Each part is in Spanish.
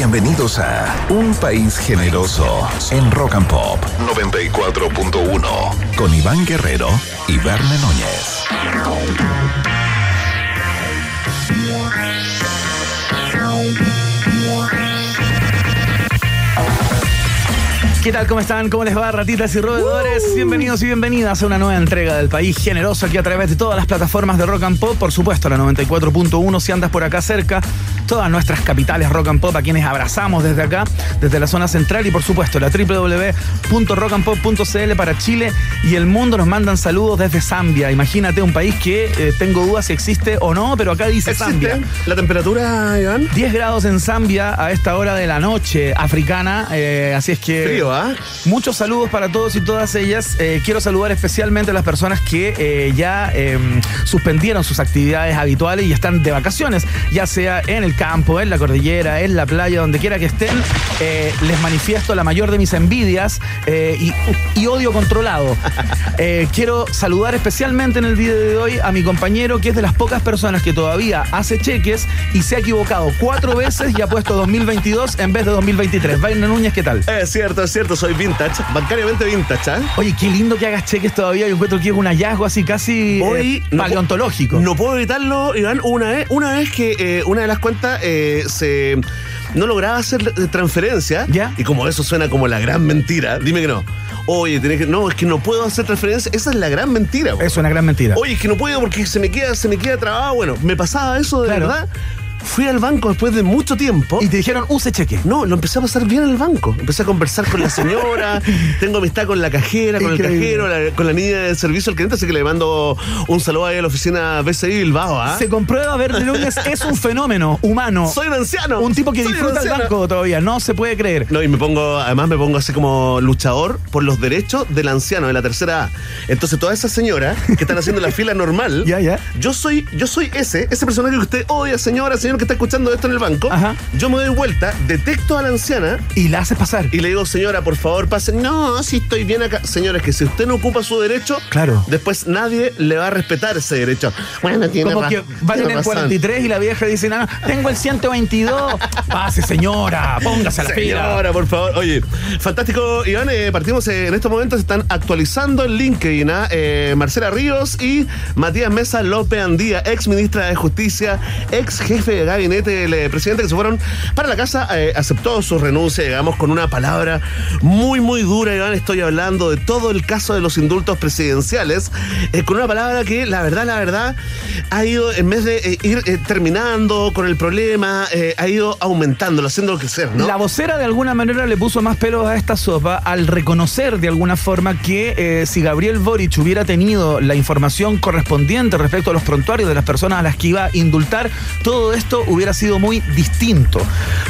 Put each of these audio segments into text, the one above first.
Bienvenidos a Un País Generoso en Rock and Pop 94.1 con Iván Guerrero y Verne Núñez. ¿Qué tal? ¿Cómo están? ¿Cómo les va, ratitas y roedores? Bienvenidos y bienvenidas a una nueva entrega del País Generoso aquí a través de todas las plataformas de Rock and Pop. Por supuesto, la 94.1 si andas por acá cerca. Todas nuestras capitales Rock and Pop a quienes abrazamos desde acá, desde la zona central y por supuesto la www.rockandpop.cl para Chile y el mundo nos mandan saludos desde Zambia. Imagínate un país que eh, tengo dudas si existe o no, pero acá dice Zambia. ¿La temperatura, Iván? 10 grados en Zambia a esta hora de la noche africana, eh, así es que... Frío, ¿ah? Muchos saludos para todos y todas ellas. Eh, quiero saludar especialmente a las personas que ya em, suspendieron sus actividades habituales y están de vacaciones, ya sea en el campo, en la cordillera, en la playa, donde quiera que estén. Eh, les manifiesto la mayor de mis envidias y, y odio controlado. quiero saludar especialmente en el día de hoy a mi compañero, que es de las pocas personas que todavía hace cheques y se ha equivocado cuatro veces y ha puesto 2022 en vez de 2023. Vaina Núñez, ¿qué tal? Es cierto, es cierto, soy vintage, bancariamente vintage, ¿ah? Oye, qué lindo que hagas cheques todavía. Yo encuentro que es un hallazgo así casi Hoy eh, no paleontológico. No puedo evitarlo, Iván, una vez, una vez que eh, una de las cuentas eh, se no lograba hacer eh, transferencia. ¿Ya? Y como eso suena como la gran mentira, dime que no. Oye, tenés que. No, es que no puedo hacer transferencia. Esa es la gran mentira. po. Es una gran mentira. Oye, es que no puedo porque se me queda, se me queda trabado. Bueno, me pasaba eso de Claro. verdad. Fui al banco después de mucho tiempo. Y te dijeron, use cheque. No, lo empecé a pasar bien en el banco. Empecé a conversar con la señora, tengo amistad con la cajera, con Increíble. el cajero, la- con la niña de servicio al cliente, así que le mando un saludo ahí a la oficina BCI Bilbao, ¿ah? Se comprueba, Verde Núñez es un fenómeno humano. Soy un anciano. un tipo que Soy disfruta el banco todavía. No se puede creer. No, y me pongo, además me pongo así como luchador por los derechos del anciano de la tercera A. Entonces, todas esas señoras que están haciendo la fila normal, Ya, ya. yo soy, yo soy ese, ese personaje que usted odia, señora, señor que está escuchando esto en el banco. Ajá. Yo me doy vuelta, detecto a la anciana Y la haces pasar. y le digo, señora, por favor, pase. No, si estoy bien acá. Señores, que si usted no ocupa su derecho, Claro. después nadie le va a respetar ese derecho. Bueno, tiene Como que va en el razón. 43 y la vieja dice, no, no, tengo el 122. Pase, señora, póngase a la fila. Señora, por favor. Oye, fantástico, Iván. eh, partimos eh, en estos momentos, están actualizando el LinkedIn. ¿ah? Eh, Marcela Ríos y Matías Mesa López Andía, ex ministra de Justicia, ex jefe de gabinete del eh, presidente, que se fueron para la casa. eh, aceptó su renuncia, digamos, con una palabra muy, muy dura, Iván. Estoy hablando de todo el caso de los indultos presidenciales, eh, con una palabra que, la verdad, la verdad, ha ido, en vez de ir terminando con el problema, ha ido aumentándolo, haciéndolo crecer, ¿no? La vocera de alguna manera le puso más pelos a esta sopa al reconocer de alguna forma que si Gabriel Boric hubiera tenido la información correspondiente respecto a los prontuarios de las personas a las que iba a indultar, todo esto hubiera sido muy distinto.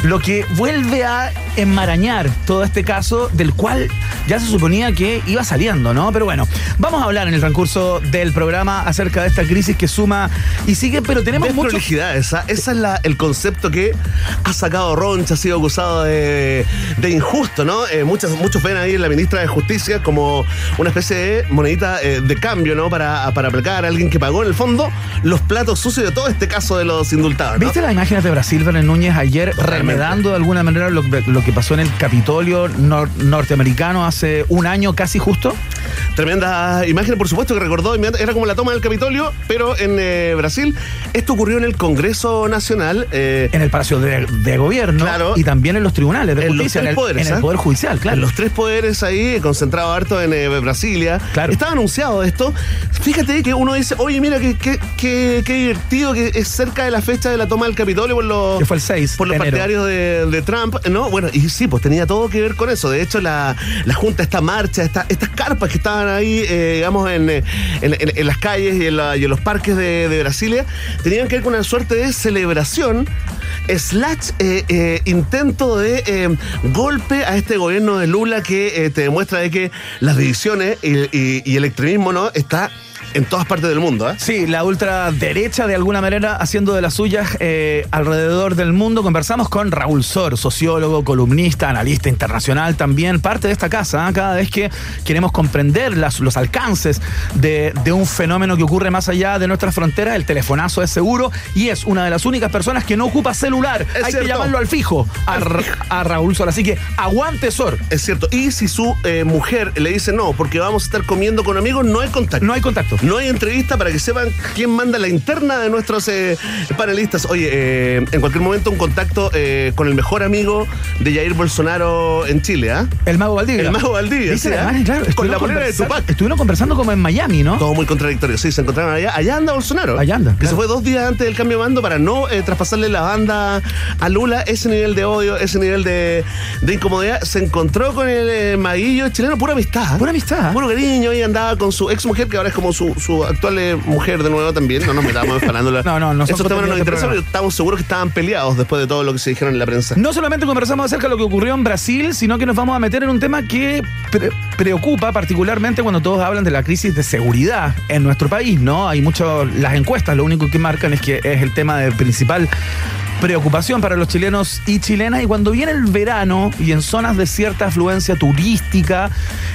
Lo que vuelve a enmarañar todo este caso del cual ya se suponía que iba saliendo, ¿no? Pero bueno, vamos a hablar en el transcurso del programa acerca de esta crisis que suma y sigue, pero tenemos mucho... Desprolijidad, esa, esa es la, el concepto que ha sacado Roncha, ha sido acusado de, de injusto, ¿no? Eh, muchas, muchos ven ahí en la ministra de Justicia como una especie de monedita eh, de cambio, ¿no? Para, para aplicar a alguien que pagó en el fondo los platos sucios de todo este caso de los indultados, ¿no? ¿Viste las imágenes de Brasil, Verne Núñez, ayer Totalmente. remedando de alguna manera lo, lo que pasó en el Capitolio nor- norteamericano hace un año casi justo? Tremenda imagen, por supuesto, que recordó, era como la toma del Capitolio, pero en eh, Brasil. Esto ocurrió en el Congreso Nacional. eh, En el Palacio de, de Gobierno Claro. y también en los tribunales de En los tres en el, poderes, en el ¿eh? Poder Judicial, claro. En los tres poderes ahí, concentrado harto en eh, Brasilia. Claro. Estaba anunciado esto. Fíjate que uno dice, oye, mira, qué, qué, qué, qué divertido que es cerca de la fecha de la toma del Capitolio por los, Que fue el 6 por los enero. partidarios de, de Trump, ¿no? Bueno, y sí, pues tenía todo que ver con eso. De hecho, la, la Junta, esta marcha, esta, estas carpas que estaban ahí, eh, digamos, en, eh, en, en- en las calles y en, la- y en los parques de, Brasilia, tenían que ver con una suerte de celebración slash eh, eh, intento de golpe a este gobierno de Lula que te demuestra de que las divisiones y, y- y el extremismo no está en todas partes del mundo. ¿eh? Sí, la ultraderecha de alguna manera haciendo de las suyas eh, alrededor del mundo. Conversamos con Raúl Sor, sociólogo, columnista, analista internacional también, parte de esta casa. ¿eh? Cada vez que queremos comprender las, los alcances de, de, un fenómeno que ocurre más allá de nuestras fronteras, el telefonazo es seguro y es una de las únicas personas que no ocupa celular. Es Hay cierto. que llamarlo al fijo a, a, Raúl Sor. Así que aguante Sor. Es cierto. Y si su eh, mujer le dice no, porque vamos a estar comiendo con amigos, no hay contacto. No hay contacto. No hay entrevista para que sepan quién manda la interna de nuestros eh, panelistas. Oye, eh, en cualquier momento un contacto eh, con el mejor amigo de Jair Bolsonaro en Chile, ¿ah? El mago Valdivia. El mago Valdivia, sí, ¿ah? claro, Con la polera de Tupac. Estuvieron conversando como en Miami, ¿no? Todo muy contradictorio. Sí, se encontraron allá. Allá anda Bolsonaro. Allá anda, Que claro. se fue dos días antes del cambio de mando para no eh, traspasarle la banda a Lula. Ese nivel de odio, ese nivel de, de incomodidad. Se encontró con el eh, maguillo chileno, pura amistad. Pura amistad. Puro cariño. Y andaba con su ex mujer, que ahora es como su, su actual eh, mujer de nuevo también. No nos metamos en farándula. No, no, no son Esos temas no nos contenidos de interesan, programa. pero estamos seguros que estaban peleados después de todo lo que se dijeron en la prensa. No solamente conversamos acerca de lo que ocurrió en Brasil, sino que nos vamos a meter en un tema que pre- preocupa particularmente cuando todos hablan de la crisis de seguridad en nuestro país, ¿no? Hay mucho, las encuestas lo único que marcan es que es el tema de principal preocupación para los chilenos y chilenas y cuando viene el verano y en zonas de cierta afluencia turística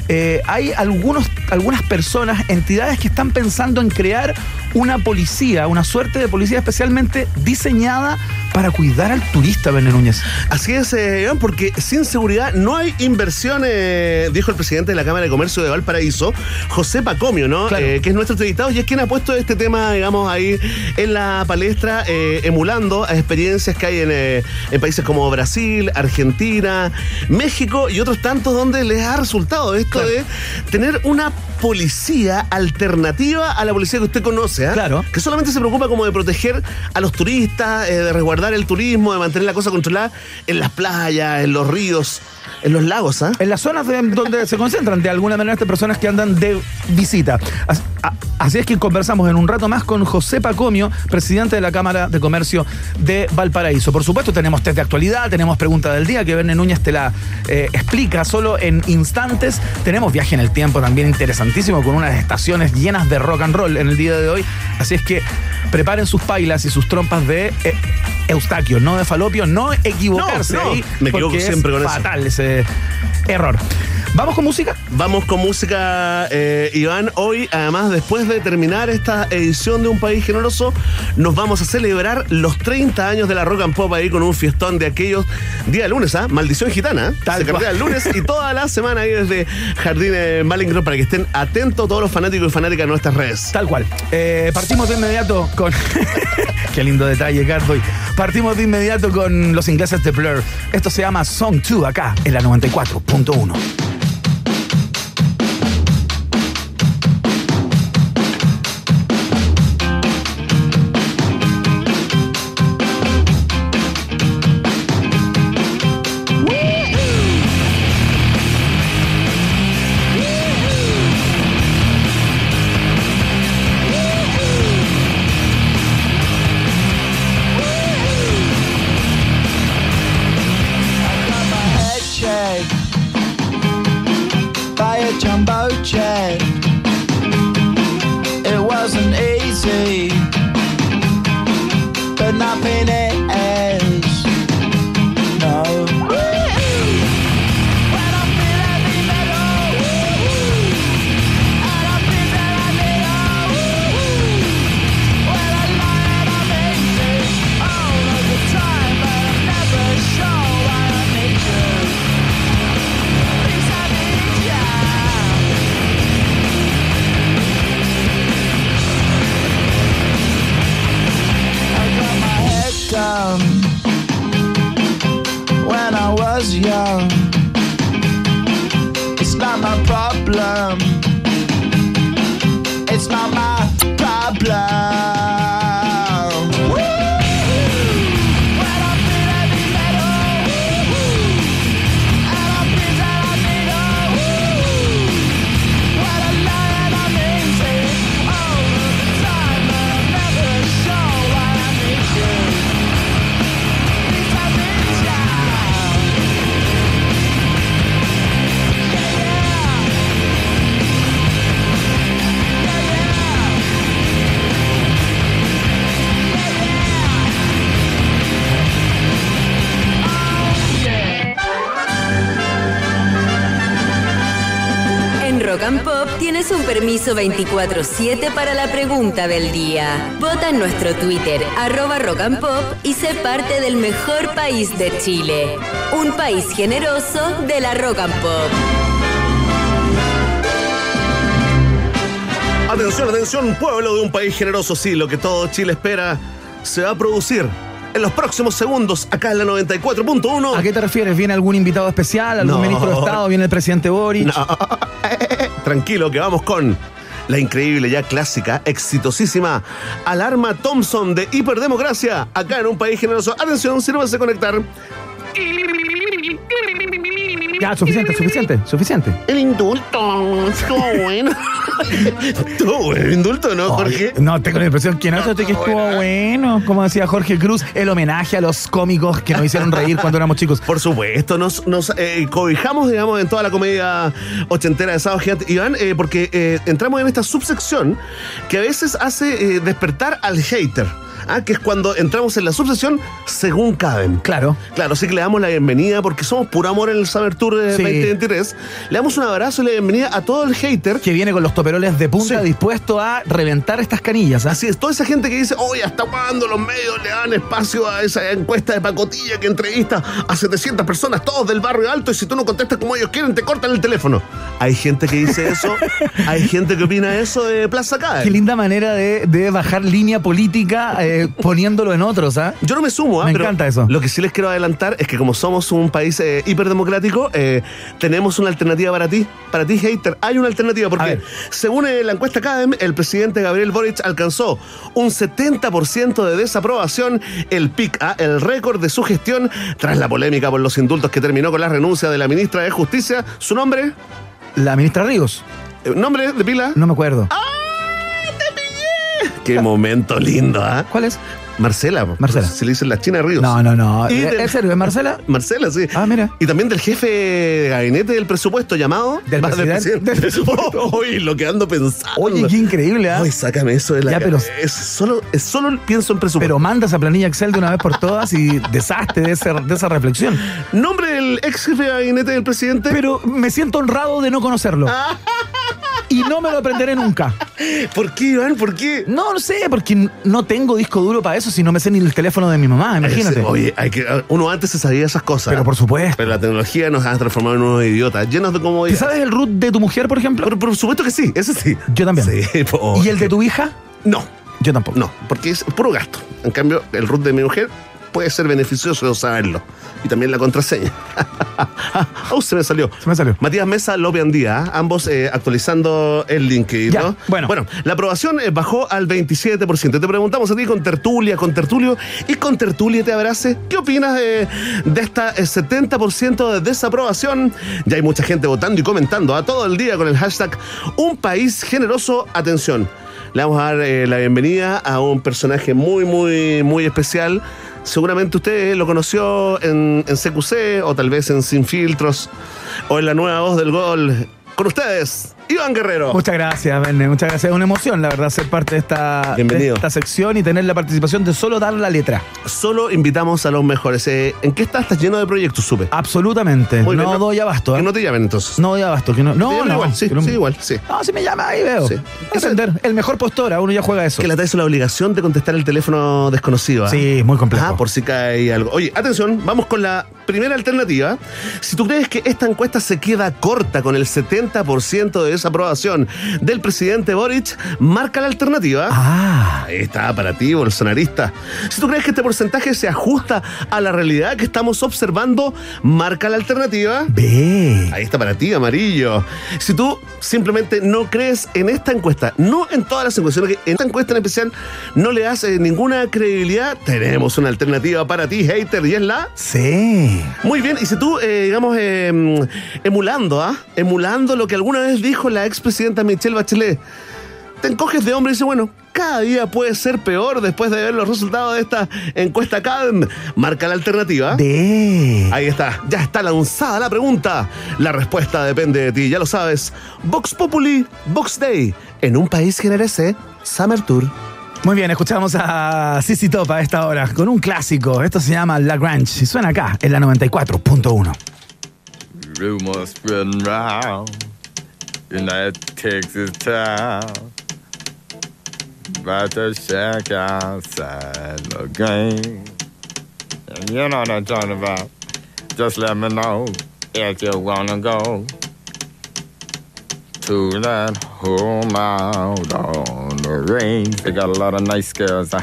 eh, hay algunos, algunas personas, entidades que están pensando en crear una policía, una suerte de policía especialmente diseñada para cuidar al turista, Bené Núñez. Así es, eh, porque sin seguridad no hay inversión, eh, dijo el presidente de la Cámara de Comercio de Valparaíso, José Pacomio, ¿no? Claro. Eh, que es nuestro entrevistado y es quien ha puesto este tema, digamos, ahí en la palestra, emulando a experiencias que hay en, eh, en países como Brasil, Argentina, México y otros tantos donde les ha resultado esto Claro. de tener una policía alternativa a la policía que usted conoce, ¿ah? Claro. que solamente se preocupa como de proteger a los turistas, eh, de resguardar el turismo, de mantener la cosa controlada en las playas, en los ríos, en los lagos, ¿ah? En las zonas de- donde se concentran de alguna manera estas personas que andan de visita. A- Así es que conversamos en un rato más con José Pacomio, presidente de la Cámara de Comercio de Valparaíso. Por supuesto, tenemos test de actualidad, tenemos pregunta del día que Verne Núñez te la eh, explica solo en instantes. Tenemos viaje en el tiempo también interesantísimo con unas estaciones llenas de rock and roll en el día de hoy. Así es que preparen sus pailas y sus trompas de eh, Eustaquio, no de Falopio, no equivocarse No, no, ahí. me equivoco es siempre con eso. Ese error. ¿Vamos con música? Vamos con música, eh, Iván. Hoy, además, después de terminar esta edición de Un País Generoso, nos vamos a celebrar los 30 años de la Rock and Pop ahí con un fiestón de aquellos día lunes, ¿ah? Maldición gitana. Tal Se el lunes y toda la semana ahí desde Jardín eh, Malingro para que estén atentos todos los fanáticos y fanáticas de nuestras redes. Tal cual. Eh, partimos de inmediato con. Qué lindo detalle, Carboy. Partimos de inmediato con los ingleses de Blur. Esto se llama Song 2 acá, en la 94.1. permiso 24-7 para la pregunta del día. Vota en nuestro Twitter, arroba rock and pop, y sé parte del mejor país de Chile. Un país generoso de la rock and pop. Atención, atención, pueblo de un país generoso. Sí, lo que todo Chile espera se va a producir en los próximos segundos acá en la 94.1. ¿A qué te refieres? ¿Viene algún invitado especial? ¿Algún No. ministro de Estado? ¿Viene el presidente Boric? No, tranquilo, que vamos con la increíble, ya clásica, exitosísima alarma Thompson de hiperdemocracia acá en un país generoso. Atención, sírvase a conectar. Ya, suficiente, suficiente, suficiente. El indulto. Estuvo bueno. Estuvo bueno el indulto, ¿no, Jorge? Oye, No, tengo la impresión que no, eso que estuvo bueno. Como decía Jorge Cruz, el homenaje a los cómicos que nos hicieron reír cuando éramos chicos. Por supuesto, nos, nos eh, cobijamos, digamos, en toda la comedia ochentera de Sábado Gigante. Iván, eh, porque eh, entramos en esta subsección que a veces hace eh, despertar al hater. ¿Ah? Que es cuando entramos en la subsección según caben. Claro. Claro, sí que le damos la bienvenida porque somos puro amor en el Summer Tour de Sí. 2023. Le damos un abrazo y la bienvenida a todo el hater. Que viene con los toperoles de punta Sí. dispuesto a reventar estas canillas. ¿ah? Así es, toda esa gente que dice, oye, ¿hasta cuándo los medios le dan espacio a esa encuesta de pacotilla que entrevista a 700 personas, todos del barrio alto, y si tú no contestas como ellos quieren, te cortan el teléfono? Hay gente que dice eso, hay gente que opina eso de Plaza Cae. Qué linda manera de, de bajar línea política eh, poniéndolo en otros, ¿ah? Yo no me sumo, ¿ah? Me pero encanta eso. Lo que sí les quiero adelantar es que como somos un país eh, hiperdemocrático, eh, tenemos una alternativa para ti, para ti hater. Hay una alternativa porque según eh, la encuesta CADEM, el presidente Gabriel Boric alcanzó un 70% de desaprobación, el pic, ah, el récord de su gestión tras la polémica por los indultos que terminó con la renuncia de la ministra de Justicia. ¿Su nombre? La ministra Ríos. ¿Nombre de pila? No me acuerdo. Ah. Qué momento lindo, ¿ah? ¿Cuál es? Marcela. Marcela. Se le dice la China Ríos. No, no, no. Y ¿Es del- ¿Es serio? ¿Es Marcela? Marcela, sí. Ah, mira. Y también del jefe de gabinete del presupuesto llamado. Del presidente. Del presupuesto. Oye, lo que ando pensando. Oye, qué increíble, ¿ah? Ay, sácame eso de la Ya, pero- es solo, es solo pienso en presupuesto. Pero manda esa planilla Excel de una vez por todas y deshazte de, ese- de esa reflexión. Nombre del ex jefe de gabinete del presidente. Pero me siento honrado de no conocerlo. Y no me lo aprenderé nunca. ¿Por qué, Iván? ¿Por qué? No, no sé, porque no tengo disco duro para eso si no me sé ni el teléfono de mi mamá, imagínate. Oye, hay que, uno antes se sabía esas cosas. Pero por supuesto. Pero la tecnología nos ha transformado en unos idiotas, llenos de ¿Te comodidad. sabes el root de tu mujer, por ejemplo? Pero por supuesto que sí, eso sí. Yo también. Sí, ¿Y el de tu hija? No, Yo tampoco. no, porque es puro gasto. En cambio, el root de mi mujer puede ser beneficioso saberlo. Y también la contraseña. oh, se me salió. Se me salió. Matías Mesa, López Andía, ¿eh? ambos eh, actualizando el LinkedIn. Ya, ¿no? bueno. bueno, la aprobación eh, bajó al 27%. Te preguntamos a ti con tertulia, con tertulio y con tertulia te abrace. ¿Qué opinas de, de esta eh, 70% de desaprobación? Ya hay mucha gente votando y comentando a todo el día con el hashtag Un País Generoso. Atención. Le vamos a dar eh, la bienvenida a un personaje muy, muy, muy especial. Seguramente usted lo conoció en, en CQC o tal vez en Sin Filtros o en la nueva voz del gol. Con ustedes, Iván Guerrero. Muchas gracias, Verne, muchas gracias. Es una emoción, la verdad, ser parte de esta, de Bienvenido. esta sección y tener la participación de solo dar la letra. Solo invitamos a los mejores. Eh, ¿En qué estás? Estás lleno de proyectos, supe. Absolutamente. Muy no bien, doy abasto. ¿eh? Que no te llamen entonces. No doy abasto. Que no, no, no. igual, sí, no- sí, igual, sí. No, si me llama, ahí veo. Sí. Atender. El mejor postora, uno ya juega eso. Que la traes la obligación de contestar el teléfono desconocido. ¿ah? Sí, muy complejo. Ah, por si cae algo. Oye, atención, vamos con la primera alternativa. Si tú crees que esta encuesta se queda corta con el 70% de desaprobación del presidente Boric, marca la alternativa. Ah, Ahí está, para ti, bolsonarista. Si tú crees que este porcentaje se ajusta a la realidad que estamos observando, marca la alternativa. ve. Ahí está para ti, amarillo. Si tú simplemente no crees en esta encuesta, no en todas las encuestas, sino que en esta encuesta en especial no le das eh, ninguna credibilidad, tenemos una alternativa para ti, hater, y es la... Sí. Muy bien, y si tú, eh, digamos, eh, emulando, ¿ah? Emulando lo que alguna vez dijo la expresidenta Michelle Bachelet, te encoges de hombre y dices, bueno, cada día puede ser peor después de ver los resultados de esta encuesta CADEM. Marca la alternativa. De. Ahí está, ya está lanzada la pregunta. La respuesta depende de ti, ya lo sabes. Vox Populi, Vox Day, en un país que merece Summer Tour. Muy bien, escuchamos a Sissy Top a esta hora con un clásico. Esto se llama La Grange y suena acá en la 94.1. Takes its time. But the shack outside the game. And you know what I'm talking about. Just let me know if you wanna go to that home out on the range. They got a lot of nice girls. Huh?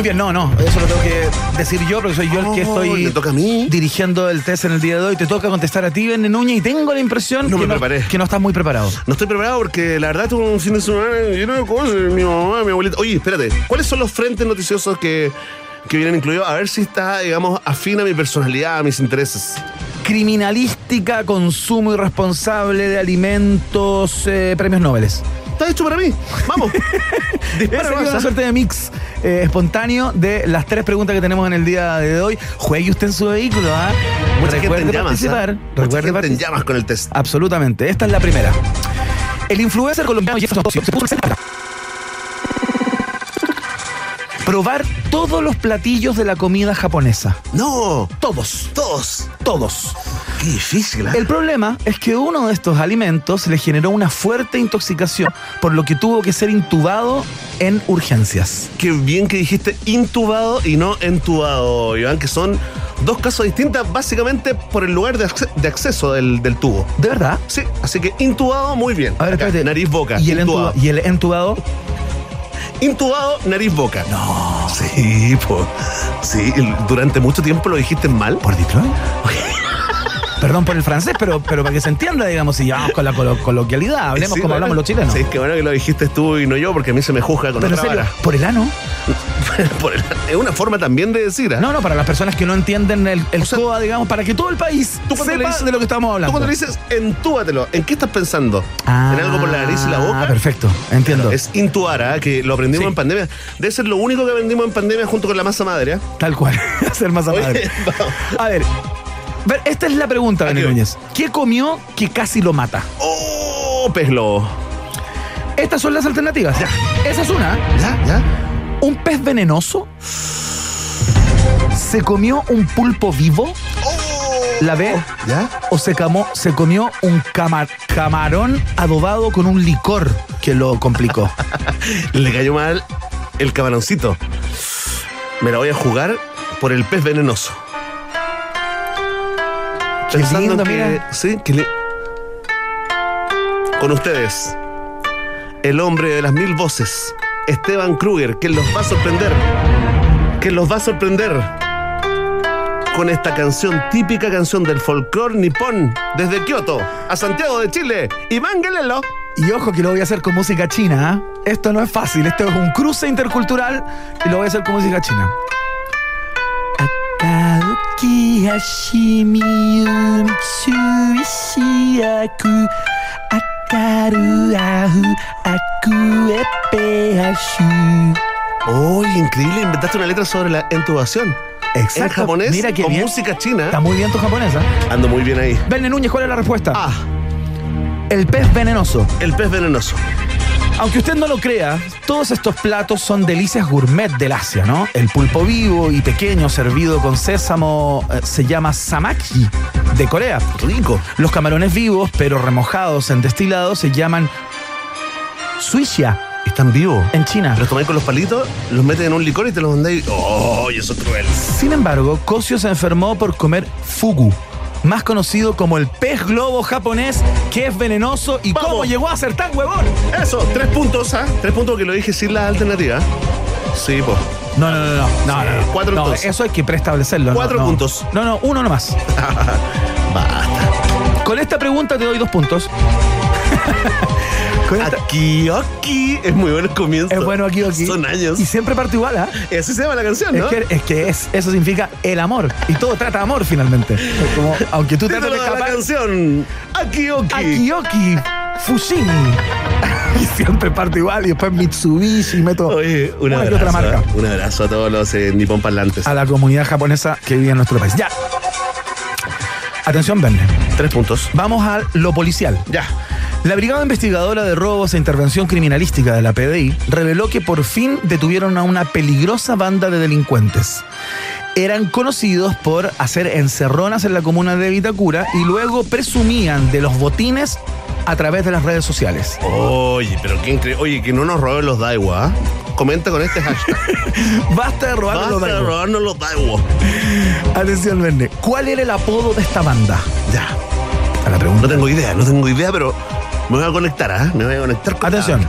Muy bien, no, no, eso lo tengo que decir yo, porque soy yo el que Oh, estoy ¿le toca a mí? dirigiendo el test en el día de hoy. Te toca contestar a ti, Ben Núñez, y tengo la impresión No que, me preparé. que no estás muy preparado. No estoy preparado porque la verdad tuve un fin de semana lleno de cosas. Mi mamá, mi abuelita. Oye, espérate. ¿Cuáles son los frentes noticiosos que, que vienen incluidos? A ver si está, digamos, afín a mi personalidad, a mis intereses. Criminalística, consumo irresponsable de alimentos, eh, premios Nobel. Está hecho para mí. Vamos. Esa es ¿ah? suerte de mix eh, espontáneo de las tres preguntas que tenemos en el día de hoy. Juegue usted en su vehículo, ¿ah? Mucha gente Recuerde llamas. ¿ah? participar. Mucha Recuerde gente en llamas con el test. Absolutamente. Esta es la primera. El influencer colombiano Jefferson se puso probar todos los platillos de la comida japonesa. No. Todos. Todos. Todos. Qué difícil, ¿ah? El problema es que uno de estos alimentos le generó una fuerte intoxicación, por lo que tuvo que ser intubado en urgencias. Qué bien que dijiste intubado y no entubado, Iván, que son dos casos distintos, básicamente por el lugar de, acce- de acceso del, del tubo. ¿De verdad? Sí, así que intubado, muy bien. A ver, Acá, espérate. Nariz, boca. ¿Y el, intubado. ¿Y el entubado? Intubado, nariz, boca. No. Sí, po. Sí, durante mucho tiempo lo dijiste mal. ¿Por Detroit? Perdón por el francés, pero, pero para que se entienda, digamos, si vamos con la colo- coloquialidad, hablemos Sí, como bueno. hablamos los chilenos. Sí, es que bueno que lo dijiste tú y no yo, porque a mí se me juzga con pero otra serio, vara. por el ano. Por el- es una forma también de decir, ¿ah? No, no, para las personas que no entienden el, el O sea, COA, digamos, para que todo el país Tú sepa dices- de lo que estamos hablando. Tú cuando le dices entúbatelo, ¿en qué estás pensando? Ah, ¿En algo por la nariz y la boca? perfecto, entiendo. Es intuar, ¿ah? que lo aprendimos Sí. en pandemia. Debe ser lo único que aprendimos en pandemia junto con la masa madre. ¿ah? Tal cual, hacer masa Oye, madre. vamos. A ver, ver, esta es la pregunta, Dani Aquí voy. Núñez. ¿Qué comió que casi lo mata? ¡Oh, pez! Estas son las alternativas. Esa es una. ¿Ya? ¿Ya? ¿Un pez venenoso? ¿Se comió un pulpo vivo? ¿La B? ¿Ya? ¿O se, camó- se comió un cama- camarón adobado con un licor que lo complicó? Le cayó mal el camaroncito. Me la voy a jugar por el pez venenoso. Pensando lindo, que, mira. Sí, que le- Con ustedes, el hombre de las mil voces, Esteban Kruger, que los va a sorprender. Que los va a sorprender. Con esta canción, típica canción del folclore nipón, desde Kioto a Santiago de Chile. Iván Guelelo. Y ojo que lo voy a hacer con música china. ¿ah? Esto no es fácil, esto es un cruce intercultural y lo voy a hacer con música china. Akadoki hashimi mitsuishi aku akaru ahu aku epe hashu. ¡Oh, increíble! Inventaste una letra sobre la intubación. En japonés, Mira qué con bien. música china. Está muy bien tu japonesa. Ando muy bien ahí. Verne Núñez, ¿cuál es la respuesta? Ah, El pez venenoso. el pez venenoso. Aunque usted no lo crea, todos estos platos son delicias gourmet del Asia, ¿no? El pulpo vivo y pequeño servido con sésamo eh, se llama samaki de Corea. Rico. Los camarones vivos pero remojados en destilado se llaman suisha Están vivos. en China. Los tomáis con los palitos, los metes en un licor y te los mandáis. ¡Oh, eso es cruel! Sin embargo, Kosio se enfermó por comer fugu, más conocido como el pez globo japonés, que es venenoso y Vamos. cómo llegó a ser tan huevón. Eso, tres puntos, ¿ah? Tres puntos que lo dije sin la alternativa. Sí, pues. No, no, no, no. no, no, no. cuatro No, entonces. Eso hay que preestablecerlo. no, Cuatro no. puntos. No, no, uno nomás. Basta. Con esta pregunta te doy dos puntos. Aquí, aquí. Es muy bueno el comienzo. es bueno aquí aquí. Son años. Y siempre parte igual, ¿ah? Así se llama la canción, ¿no? Es que, es que es, eso significa el amor. Y todo trata de amor finalmente. Es como, aunque tú trates de de la escapar. canción. Aquí, aquí. Akiyoki Fushimi. y siempre parte igual. Y después Mitsubishi y meto Oye, un abrazo. otra marca. ¿eh? Un abrazo a todos los eh, nipón parlantes. A la comunidad japonesa que vive en nuestro país. Ya. Atención, Verne. Tres puntos. Vamos a lo policial. Ya. La Brigada Investigadora de Robos e Intervención Criminalística de la PDI reveló que por fin detuvieron a una peligrosa banda de delincuentes. Eran conocidos por hacer encerronas en la comuna de Vitacura y luego presumían de los botines a través de las redes sociales. Oye, pero qué increíble. Oye, que no nos roben los Daiwa. ¿ah? Comenta con este hashtag. Basta de robar Basta los de datos. robarnos los Daiwa. Atención, Verne. ¿Cuál era el apodo de esta banda? Ya. A la pregunta. No tengo idea, no tengo idea, pero me voy a conectar, ¿ah? Me voy a conectar con Atención.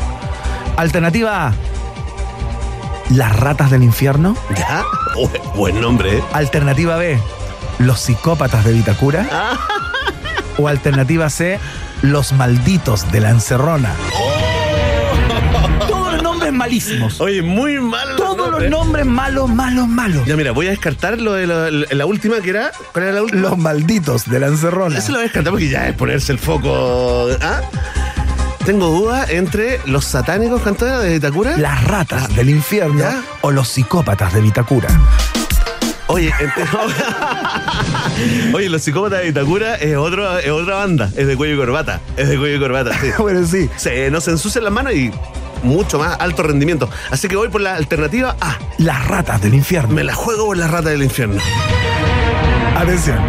Alternativa A. Las ratas del infierno. ¿Ya? Oh, buen nombre, ¿eh? Alternativa B, los psicópatas de Vitacura. O alternativa C, los malditos de la encerrona. Todos los nombres malísimos. Oye, muy mal. Todos los nombres malos, malos, malos. Ya, mira, voy a descartar lo de la, la última que era. ¿Cuál era la última? Los malditos de la encerrona. Eso lo voy a descartar porque ya es ponerse el foco. ¿Ah? Tengo duda entre los satánicos cantores de Itacura. Las ratas del infierno ¿Ya? o los psicópatas de Vitacura. Oye, Oye, los psicópatas de Itacura es, otro, es otra banda. Es de cuello y corbata. Es de cuello y corbata, sí. bueno, sí. Se, no se ensucian las manos y mucho más alto rendimiento. Así que voy por la alternativa A. Las ratas del infierno. Me la juego por la rata del infierno. Atención.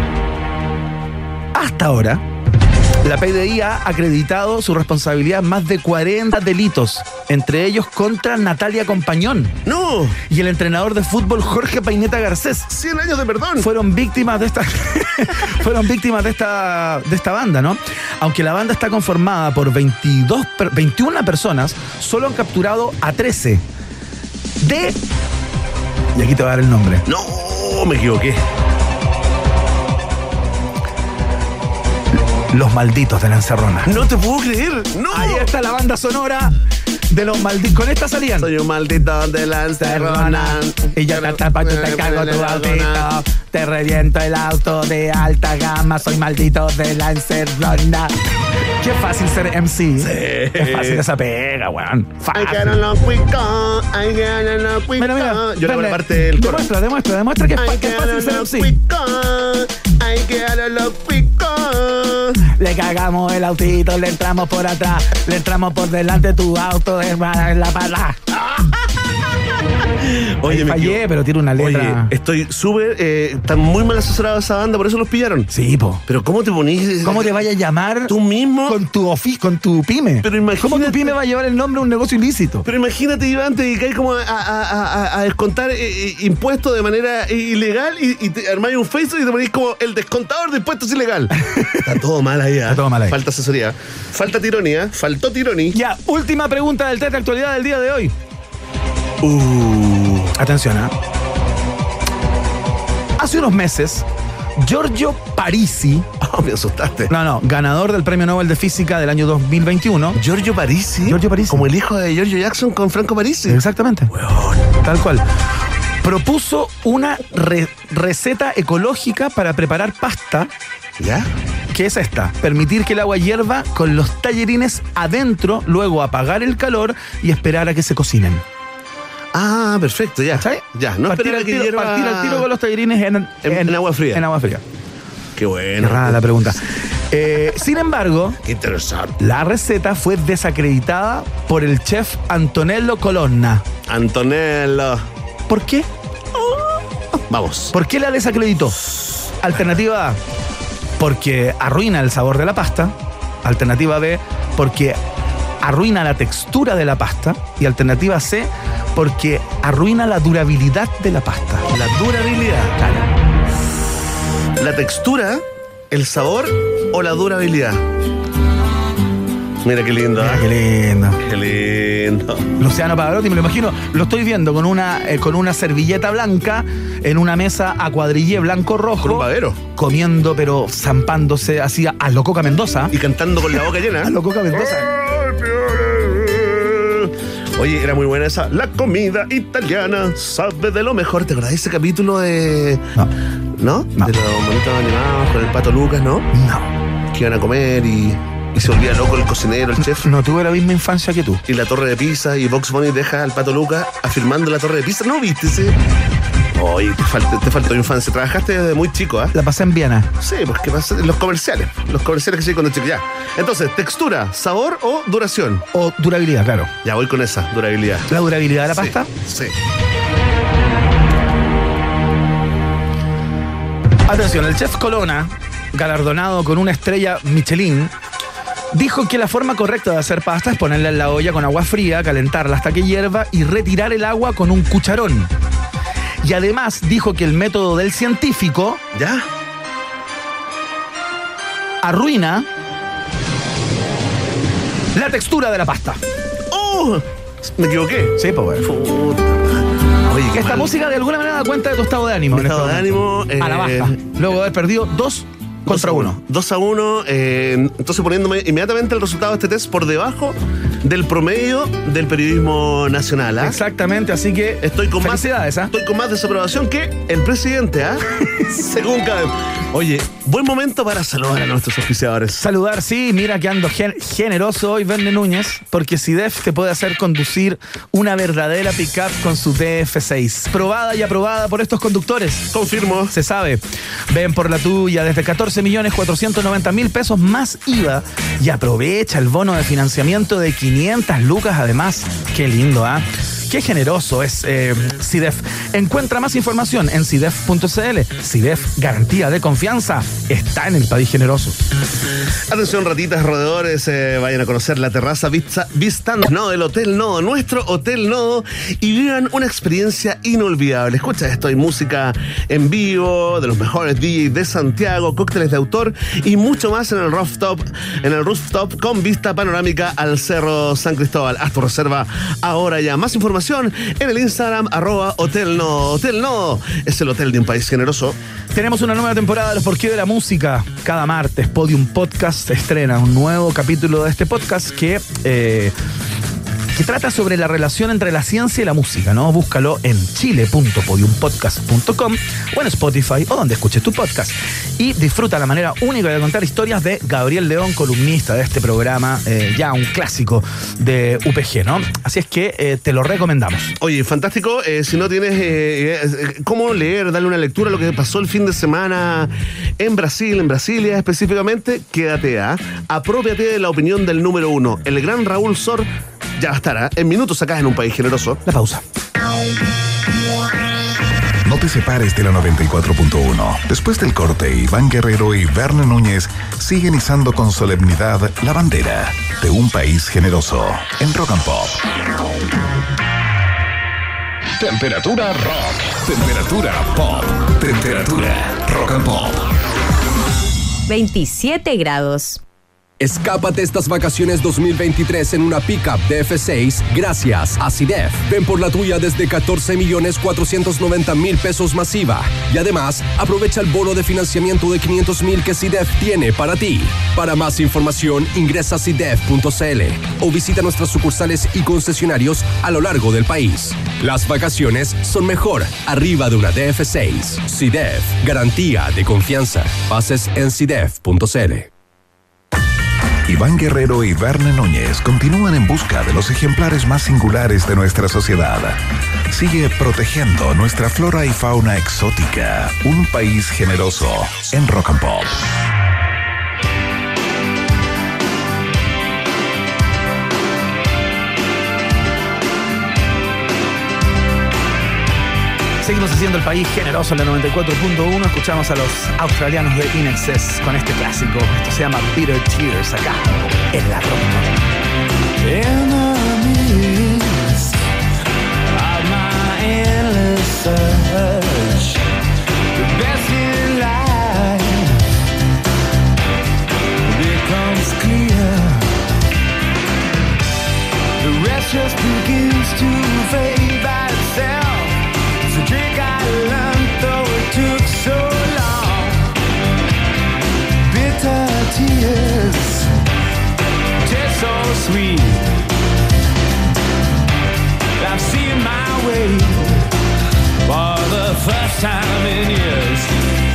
Hasta ahora, la PDI ha acreditado su responsabilidad en más de 40 delitos, entre ellos contra Natalia Compañón ¡No! y el entrenador de fútbol Jorge Paineta Garcés. 100 años de perdón. Fueron víctimas de esta fueron víctimas de esta de esta banda, ¿no? Aunque la banda está conformada por 22 per- 21 personas, solo han capturado a 13 de y aquí te voy a dar el nombre. No, me equivoqué. Los malditos de la encerrona. No te puedo creer. No. Ahí está la banda sonora de los malditos. Con esta salían. Soy un maldito de la encerrona. Y yo te tapo, yo te cargo tu autito. Te reviento el auto de alta gama. Soy maldito de la encerrona. Qué fácil ser MC. Es fácil esa pega, weón. Fácil. Mira, mira. Yo le hago la parte del coro. Demuestra, demuestra, demuestra que es, fácil ser MC. Cagamos el autito, le entramos por atrás, le entramos por delante tu auto de la pala. Oye, me fallé, equivoco. pero tiene una letra. Oye, estoy súper. Eh, está muy mal asesorado esa banda, por eso los pillaron. Sí, po. Pero ¿cómo te ponís? ¿Cómo te vaya a llamar Tú mismo. con tu ofi con tu pyme? Pero imagínate- ¿Cómo tu pyme va a llevar el nombre a un negocio ilícito? Pero imagínate, Iván, te dedicáis como a, a- a- a- a descontar eh, eh, impuestos de manera eh, ilegal y, y te armáis un Facebook y te ponís como el descontador de impuestos ilegal. Está todo mal ahí. ¿ah? Está todo mal ahí. Falta asesoría. Falta tironía. Faltó tironía. Ya, última pregunta del test de actualidad del día de hoy. Uh. Atención, ¿ah? Hace unos meses, Giorgio Parisi, Oh, me asustaste. no, no, ganador del Premio Nobel de Física del año 2021. Giorgio Parisi. Giorgio Parisi. Como el hijo de Giorgio Jackson con Franco Parisi. Exactamente. Tal cual. Propuso una re- receta ecológica para preparar pasta, ¿Ya? que es esta: permitir que el agua hierva con los tallarines adentro, luego apagar el calor y esperar a que se cocinen. Ah, perfecto, ya. ¿Sabes? Ya, no partir al que tiro, hierva... partir al tiro con los tallarines en, En- en agua fría. En agua fría. Qué bueno. Errada la pregunta. Eh, sin embargo, Qué interesante. la receta fue desacreditada por el chef Antonello Colonna. Antonello. ¿Por qué? Vamos. ¿Por qué la desacreditó? Alternativa A, porque arruina el sabor de la pasta. Alternativa B, porque arruina la textura de la pasta. Y alternativa C, porque arruina la durabilidad de la pasta. La durabilidad. La textura, el sabor o la durabilidad. Mira qué lindo. Mira ¿eh? qué lindo. Qué lindo. Luciano Pavarotti, me lo imagino, lo estoy viendo con una, eh, con una servilleta blanca en una mesa a cuadrillé blanco-rojo. Con un babero. Comiendo, pero zampándose así a, a lo Coca Mendoza. Y cantando con la boca llena. A lo Coca Mendoza. Oye, era muy buena esa. La comida italiana sabe de lo mejor. ¿Te acordás de ese capítulo de. No, ¿No? No. De los monitos animados con el pato Lucas, ¿no? no. Que iban a comer y, y se volvía loco el cocinero, el chef. No tuve la misma infancia que tú. Y la torre de pizza y Box Bunny deja al pato Lucas afirmando la torre de pizza. ¿No viste ese? Oye, te faltó, te faltó infancia. Trabajaste desde muy chico, ¿ah? La pasé en Viena. Sí, pues que pasa los comerciales. Los comerciales que sí cuando chico. Ya. Entonces, textura, sabor o duración. O durabilidad, claro. Ya voy con esa, durabilidad. La durabilidad de la pasta. Sí. sí. Atención, el chef Colonna, galardonado con una estrella Michelin, dijo que la forma correcta de hacer pasta es ponerla en la olla con agua fría, calentarla hasta que hierva y retirar el agua con un cucharón. Y además dijo que el método del científico ¿Ya? arruina la textura de la pasta. ¡Oh! Me equivoqué. Sí, pues. Oye, qué Esta mal. música de alguna manera da cuenta de tu estado de ánimo. Mi en este estado de ánimo, a la eh, baja. Luego de haber perdido dos contra uno. 2 a 1. entonces poniéndome inmediatamente el resultado de este test por debajo del promedio del periodismo nacional. ¿ah? Exactamente, así que Estoy con más, ¿ah? estoy con más desaprobación que el presidente, ¿ah? Según cada Oye, buen momento para saludar a nuestros oficiadores. Saludar, sí, mira que ando gen- generoso hoy, Verne Núñez, porque SIDEF te puede hacer conducir una verdadera pickup con su DF6. Probada y aprobada por estos conductores. Confirmo. Se sabe. Ven por la tuya desde 14 millones 490 mil pesos más IVA y aprovecha el bono de financiamiento de 500 lucas además. Qué lindo, ¿ah? Qué generoso es eh, SIDEF. Encuentra más información en SIDEF.cl. SIDEF, garantía de confianza, está en el país generoso. Atención, ratitas, roedores, eh, vayan a conocer la terraza Vista, Vista no, del Hotel Nodo, nuestro Hotel Nodo, y vivan una experiencia inolvidable. Escucha esto, hay música en vivo, de los mejores DJs de Santiago, cócteles de autor y mucho más en el rooftop, en el rooftop con vista panorámica al Cerro San Cristóbal. Haz tu reserva ahora ya. Más información en el Instagram arroba Hotel No. Hotel No es el hotel de un país generoso. Tenemos una nueva temporada de Los Porqué de la Música. Cada martes Podium Podcast estrena un nuevo capítulo de este podcast que... eh, que trata sobre la relación entre la ciencia y la música, ¿no? Búscalo en chile.podiumpodcast.com o en Spotify o donde escuches tu podcast. Y disfruta la manera única de contar historias de Gabriel León, columnista de este programa, eh, ya un clásico de UPG, ¿no? Así es que eh, te lo recomendamos. Oye, fantástico. eh, si no tienes cómo leer, darle una lectura a lo que pasó el fin de semana en Brasil, en Brasilia específicamente, quédate a. Apropiate de la opinión del número uno. El gran Raúl Sor ya estará en minutos acá en un país generoso. La pausa. No te separes de la 94.1. Después del corte, Iván Guerrero y Verne Núñez siguen izando con solemnidad la bandera de un país generoso en Rock and Pop. Temperatura rock. Temperatura pop. Temperatura rock and pop. 27 grados. Escápate estas vacaciones 2023 en una pickup DF6 gracias a CIDEF. Ven por la tuya desde 14 millones 490 mil pesos masiva. Y además, aprovecha el bono de financiamiento de 500 mil que CIDEF tiene para ti. Para más información, ingresa a CIDEF.cl o visita nuestras sucursales y concesionarios a lo largo del país. Las vacaciones son mejor arriba de una DF6. CIDEF, garantía de confianza. Bases en CIDEF.cl. Iván Guerrero y Verne Núñez continúan en busca de los ejemplares más singulares de nuestra sociedad. Sigue protegiendo nuestra flora y fauna exótica. Un país generoso en Rock and Pop. Seguimos haciendo el país generoso en la 94.1. Escuchamos a los australianos de Inexcess con este clásico. Esto se llama Bitter Tears acá en la rest just begins to fade by tears taste so sweet. I've seen my way for the first time in years.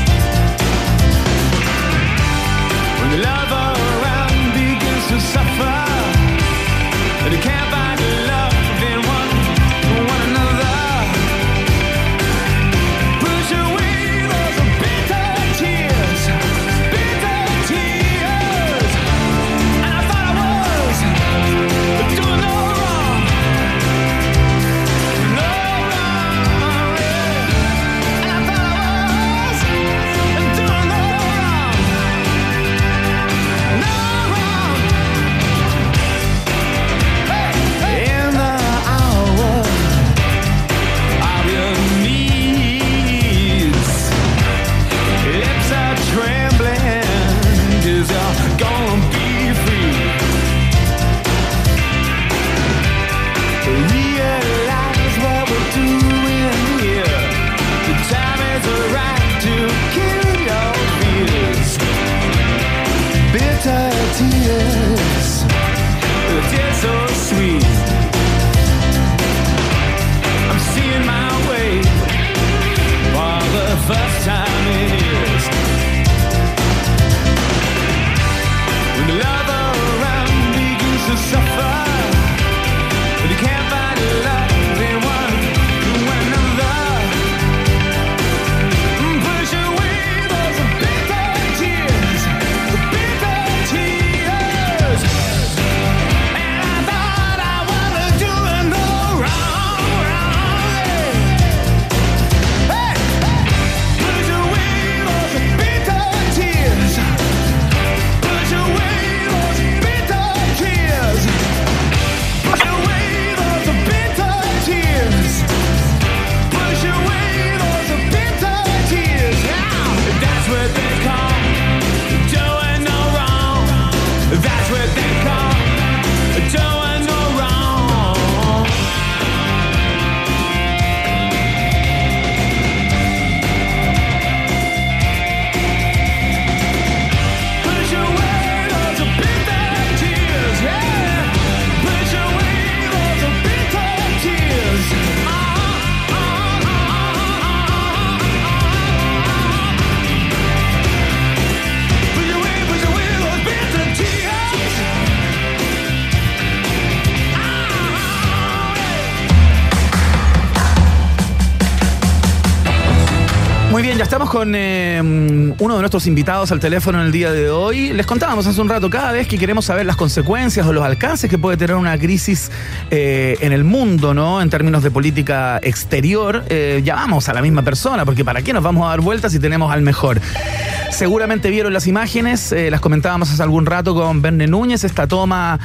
Con eh, uno de nuestros invitados al teléfono en el día de hoy. Les contábamos hace un rato, cada vez que queremos saber las consecuencias o los alcances que puede tener una crisis eh, en el mundo, ¿no? En términos de política exterior, eh, llamamos a la misma persona, porque ¿para qué nos vamos a dar vueltas si tenemos al mejor? Seguramente vieron las imágenes, eh, las comentábamos hace algún rato con Verne Núñez, esta toma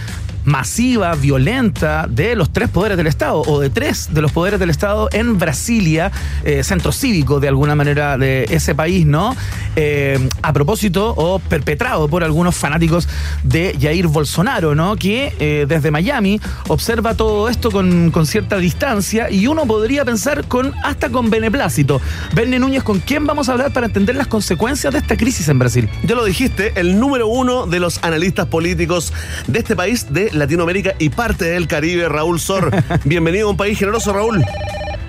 masiva, violenta de los tres poderes del Estado o de tres de los poderes del Estado en Brasilia, eh, centro cívico de alguna manera de ese país, ¿no? Eh, a propósito o perpetrado por algunos fanáticos de Jair Bolsonaro, ¿no? Que eh, desde Miami observa todo esto con, con cierta distancia y uno podría pensar con hasta con beneplácito. Verne Núñez, ¿con quién vamos a hablar para entender las consecuencias de esta crisis en Brasil? Ya lo dijiste, el número uno de los analistas políticos de este país, de Latinoamérica y parte del Caribe, Raúl Sor. Bienvenido a un país generoso, Raúl.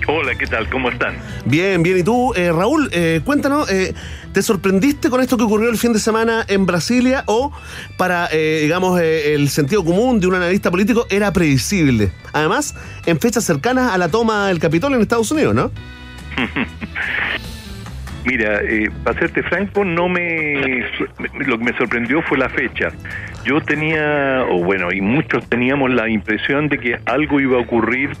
Hola, ¿qué tal? ¿Cómo están? Bien, bien. ¿Y tú, eh, Raúl? eh, cuéntanos, eh, ¿te sorprendiste con esto que ocurrió el fin de semana en Brasilia o para, eh, digamos, eh, el sentido común de un analista político era previsible? Además, en fechas cercanas a la toma del Capitolio en Estados Unidos, ¿no? Mira, eh, para serte franco, no me lo que me sorprendió fue la fecha. Yo tenía, o bueno, y muchos teníamos la impresión de que algo iba a ocurrir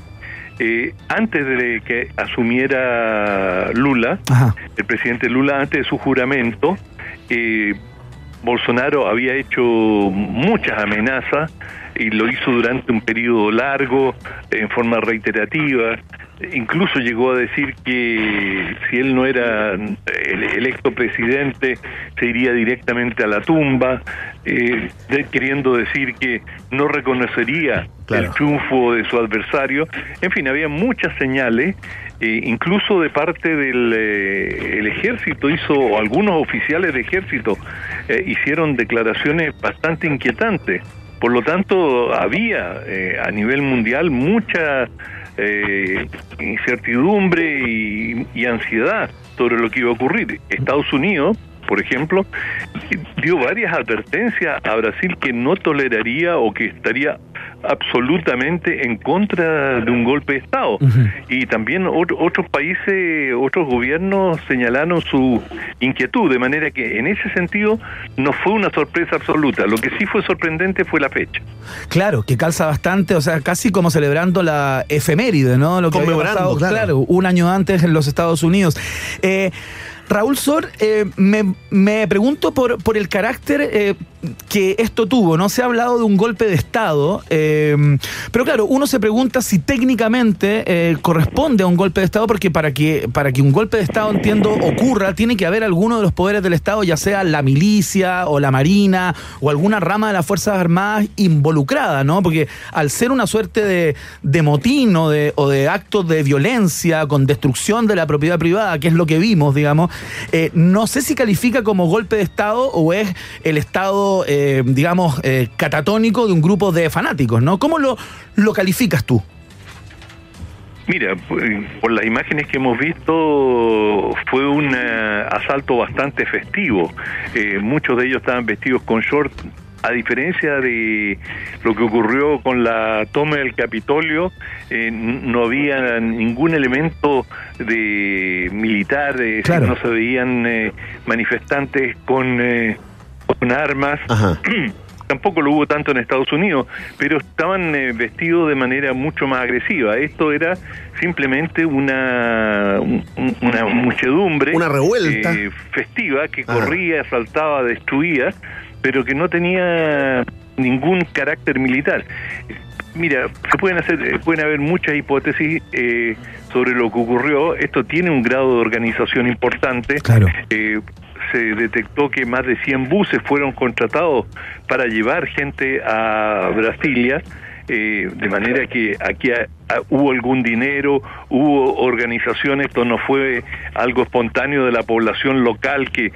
eh, antes de que asumiera Lula, Ajá. el presidente Lula, antes de su juramento. eh, Bolsonaro había hecho muchas amenazas y lo hizo durante un periodo largo, en forma reiterativa. Incluso llegó a decir que si él no era el electo presidente, se iría directamente a la tumba, eh, queriendo decir que no reconocería Claro. el triunfo de su adversario. En fin, había muchas señales, eh, incluso de parte del eh, el ejército, hizo, o algunos oficiales de ejército eh, hicieron declaraciones bastante inquietantes. Por lo tanto, había eh, a nivel mundial mucha eh, incertidumbre y, y ansiedad sobre lo que iba a ocurrir. Estados Unidos, por ejemplo, dio varias advertencias a Brasil que no toleraría o que estaría absolutamente en contra de un golpe de Estado. Y también ot- otros países, otros gobiernos señalaron su inquietud, de manera que en ese sentido no fue una sorpresa absoluta. Lo que sí fue sorprendente fue la fecha. Claro, que calza bastante, o sea, casi como celebrando la efeméride, ¿no? Lo que había pasado, claro. un año antes en los Estados Unidos. Eh, Raúl Sor, eh, me, me pregunto por, por el carácter eh, que esto tuvo, ¿no? Se ha hablado de un golpe de Estado, eh, pero claro, uno se pregunta si técnicamente eh, corresponde a un golpe de Estado, porque para que, para que un golpe de Estado, entiendo, ocurra, tiene que haber alguno de los poderes del Estado, ya sea la milicia o la marina o alguna rama de las Fuerzas Armadas involucrada, ¿no? Porque al ser una suerte de, de motín o de, o de actos de violencia con destrucción de la propiedad privada, que es lo que vimos, digamos, eh, no sé si califica como golpe de Estado o es el Estado, eh, digamos, eh, catatónico de un grupo de fanáticos, ¿no? ¿Cómo lo, lo calificas tú? Mira, pu- por las imágenes que hemos visto, fue un eh, asalto bastante festivo. Eh, muchos de ellos estaban vestidos con short. A diferencia de lo que ocurrió con la toma del Capitolio, eh, no había ningún elemento de militar, Claro. no se veían eh, manifestantes con, eh, con armas. Ajá. Tampoco lo hubo tanto en Estados Unidos, pero estaban eh, vestidos de manera mucho más agresiva. Esto era simplemente una, un- una muchedumbre Una revuelta. eh, festiva que Ajá. corría, asaltaba, destruía, pero que no tenía ningún carácter militar. Mira, se pueden hacer, eh, pueden haber muchas hipótesis eh, sobre lo que ocurrió. Esto tiene un grado de organización importante. Claro. Eh, se detectó que más de 100 buses fueron contratados para llevar gente a Brasilia, eh, de manera que aquí hubo algún dinero, hubo organización, esto no fue algo espontáneo de la población local que,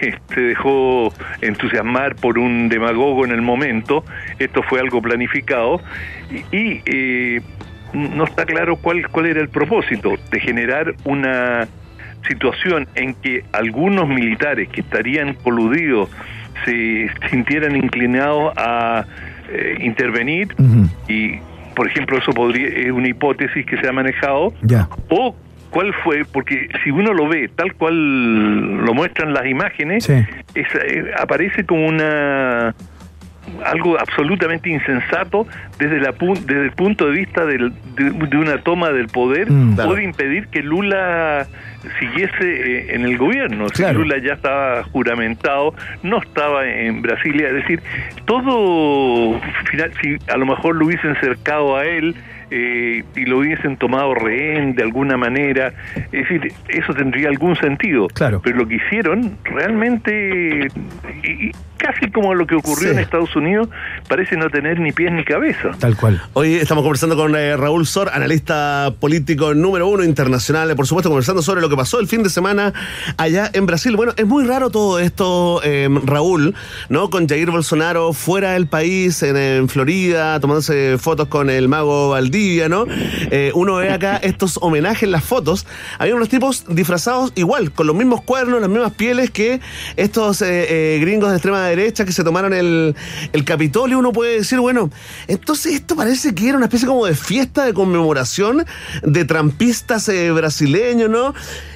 que se dejó entusiasmar por un demagogo en el momento, esto fue algo planificado y, y, eh, no está claro cuál, cuál era el propósito de generar una situación en que algunos militares que estarían coludidos se sintieran inclinados a eh, intervenir y por ejemplo eso podría es una hipótesis que se ha manejado Ya. o cuál fue, porque si uno lo ve tal cual lo muestran las imágenes, Sí. es, eh, aparece como una algo absolutamente insensato desde, la, pu- desde el punto de vista del- de, de una toma del poder Mm. Claro. puede impedir que Lula siguiese eh, en el gobierno. Si Claro. Lula ya estaba juramentado, no estaba en Brasilia, es decir, todo, final, si a lo mejor lo hubiesen cercado a él, eh, y lo hubiesen tomado rehén de alguna manera, es decir, eso tendría algún sentido. Claro. Pero lo que hicieron realmente, y- y casi como lo que ocurrió Sí. en Estados Unidos, parece no tener ni pies ni cabeza. Tal cual. Hoy estamos conversando con eh, Raúl Sor, analista político número uno internacional, eh, por supuesto conversando sobre lo que pasó el fin de semana allá en Brasil. Bueno, es muy raro todo esto, eh, Raúl, ¿no? Con Jair Bolsonaro fuera del país, en, en Florida, tomándose fotos con el mago ¿no? Eh, uno ve acá estos homenajes en las fotos. Había unos tipos disfrazados igual, con los mismos cuernos, las mismas pieles que estos eh, eh, gringos de extrema derecha que se tomaron el, el Capitolio. Uno puede decir, bueno, entonces esto parece que era una especie como de fiesta de conmemoración de trampistas brasileños, ¿no?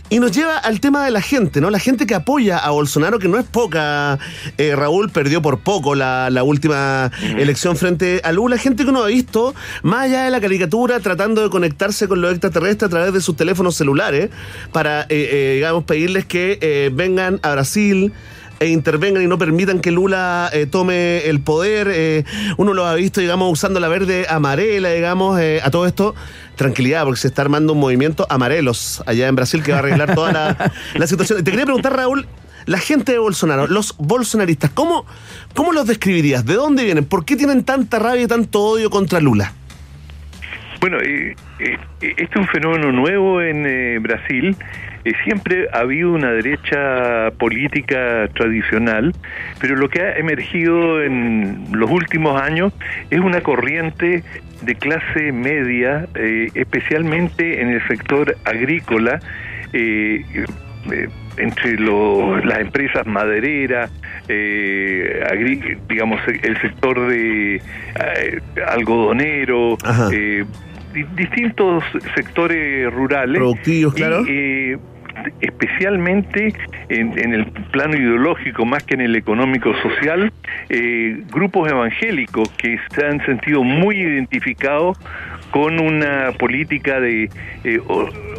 Y nos lleva al tema de la gente, ¿no? La gente que apoya a Bolsonaro, que no es poca, eh, Raúl perdió por poco la, la última elección frente a Lula. Gente que uno ha visto, más allá de la caricatura, tratando de conectarse con los extraterrestres a través de sus teléfonos celulares para, eh, eh, digamos, pedirles que eh, vengan a Brasil e intervengan y no permitan que Lula eh, tome el poder. eh, uno lo ha visto, digamos, usando la verde amarela, digamos, eh, a todo esto. Tranquilidad, porque se está armando un movimiento amarelos allá en Brasil que va a arreglar toda la, la situación. Te quería preguntar, Raúl, la gente de Bolsonaro, los bolsonaristas, ¿cómo, ¿cómo los describirías? ¿De dónde vienen? ¿Por qué tienen tanta rabia y tanto odio contra Lula? Bueno, eh, eh, este es un fenómeno nuevo en eh, Brasil. Eh, siempre ha habido una derecha política tradicional, pero lo que ha emergido en los últimos años es una corriente de clase media, eh, especialmente en el sector agrícola, eh, eh, entre lo- las empresas madereras, eh, digamos, el sector de eh, algodonero, eh, di- distintos sectores rurales. Productivos, claro. Especialmente en, el plano ideológico más que en el económico social, eh, grupos evangélicos que se han sentido muy identificados con una política de eh,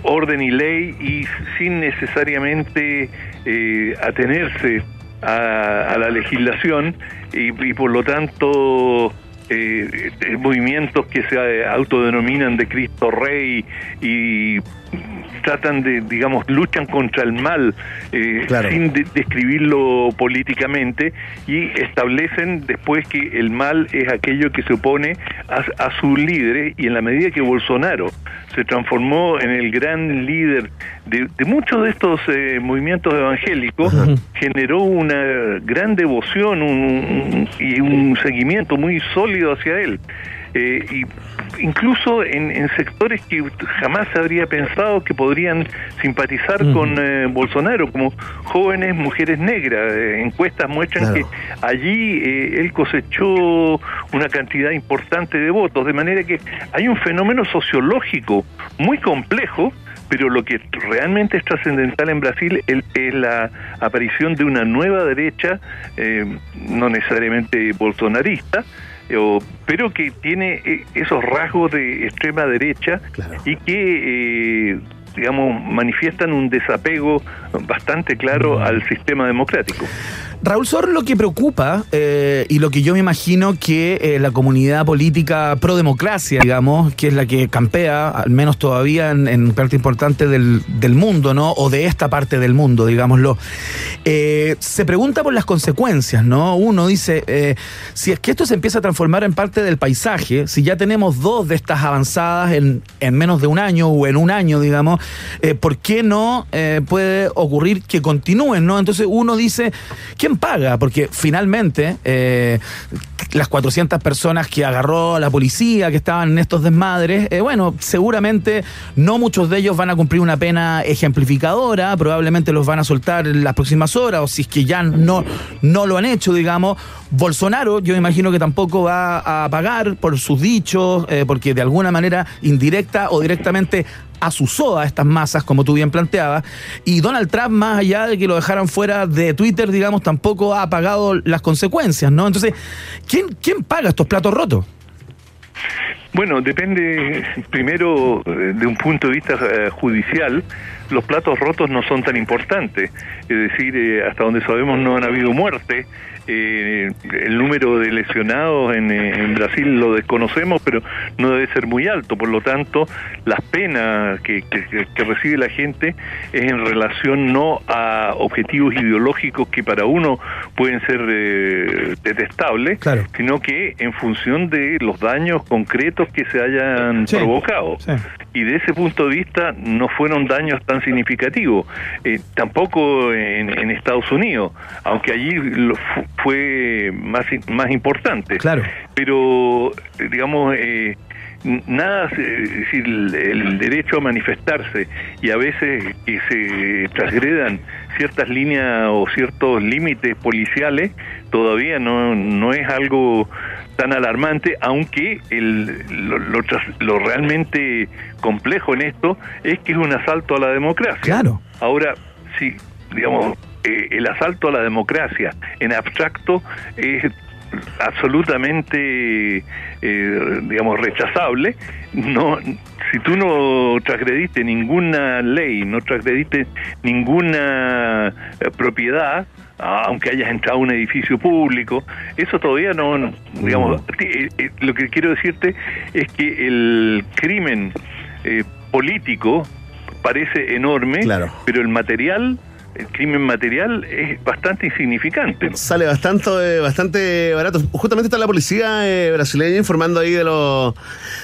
orden y ley y sin necesariamente eh, atenerse a, la legislación y, y por lo tanto eh, movimientos que se autodenominan de Cristo Rey y tratan de, digamos, luchan contra el mal eh, Claro. sin de- describirlo políticamente y establecen después que el mal es aquello que se opone a, a sus líderes y en la medida que Bolsonaro se transformó en el gran líder de, de muchos de estos eh, movimientos evangélicos, generó una gran devoción un- un- y un seguimiento muy sólido hacia él. Eh, y incluso en, en sectores que jamás se habría pensado que podrían simpatizar con eh, Bolsonaro, como jóvenes mujeres negras. Eh, encuestas muestran Claro. que allí eh, él cosechó una cantidad importante de votos, de manera que hay un fenómeno sociológico muy complejo pero lo que realmente es trascendental en Brasil es, la aparición de una nueva derecha, eh, no necesariamente bolsonarista, pero que tiene eh, esos rasgos de extrema derecha Claro. y que, eh, digamos, manifiestan un desapego bastante claro al sistema democrático. Raúl Sor, lo que preocupa eh, y lo que yo me imagino que eh, la comunidad política pro democracia, digamos, que es la que campea, al menos todavía en, parte importante del, mundo, ¿no? O de esta parte del mundo, digámoslo, eh, se pregunta por las consecuencias, ¿no? Uno dice, si es que esto se empieza a transformar en parte del paisaje, si ya tenemos dos de estas avanzadas en, en menos de un año o en un año, digamos, ¿por qué no puede ocurrir que continúen, ¿no? Entonces uno dice, ¿quién paga? Porque finalmente eh, las 400 personas que agarró la policía, que estaban en estos desmadres, eh, bueno, seguramente no muchos de ellos van a cumplir una pena ejemplificadora, probablemente los van a soltar en las próximas horas, o si es que ya no, no lo han hecho, digamos. Bolsonaro, yo imagino que tampoco va a pagar por sus dichos, eh, porque de alguna manera indirecta o directamente asusó a estas masas, como tú bien planteabas, y Donald Trump, más allá de que lo dejaran fuera de Twitter, digamos, tampoco ha pagado las consecuencias, ¿no? Entonces, ¿quién, quién paga estos platos rotos? Bueno, depende primero eh, de un punto de vista eh, judicial. Los platos rotos no son tan importantes. Es decir, eh, hasta donde sabemos no han habido muertes. Eh, el número de lesionados en, eh, en Brasil lo desconocemos, pero no debe ser muy alto. Por lo tanto, las penas que, que- que recibe la gente es en relación no a objetivos ideológicos que para uno pueden ser eh, detestables, Claro. sino que en función de los daños concretos que se hayan Sí, provocado. sí. Y de ese punto de vista no fueron daños tan significativos. Eh, tampoco en, en Estados Unidos, aunque allí lo fu- fue más, más importante. Claro. Pero, digamos, eh, nada, es decir, el, el derecho a manifestarse y a veces que se transgredan ciertas líneas o ciertos límites policiales, todavía no, no es algo tan alarmante, aunque el, lo, lo lo realmente complejo en esto es que es un asalto a la democracia. Claro. Ahora, sí, digamos, eh, el asalto a la democracia en abstracto es absolutamente, eh, digamos, rechazable. No, si tú no transgrediste ninguna ley, no transgrediste ninguna eh, propiedad, aunque hayas entrado a un edificio público, eso todavía no, no, digamos, eh, eh, lo que quiero decirte es que el crimen eh, político parece enorme, Claro. pero el material, el crimen material es bastante insignificante. Sale bastante, eh, bastante barato. Justamente está la policía eh, brasileña informando ahí de los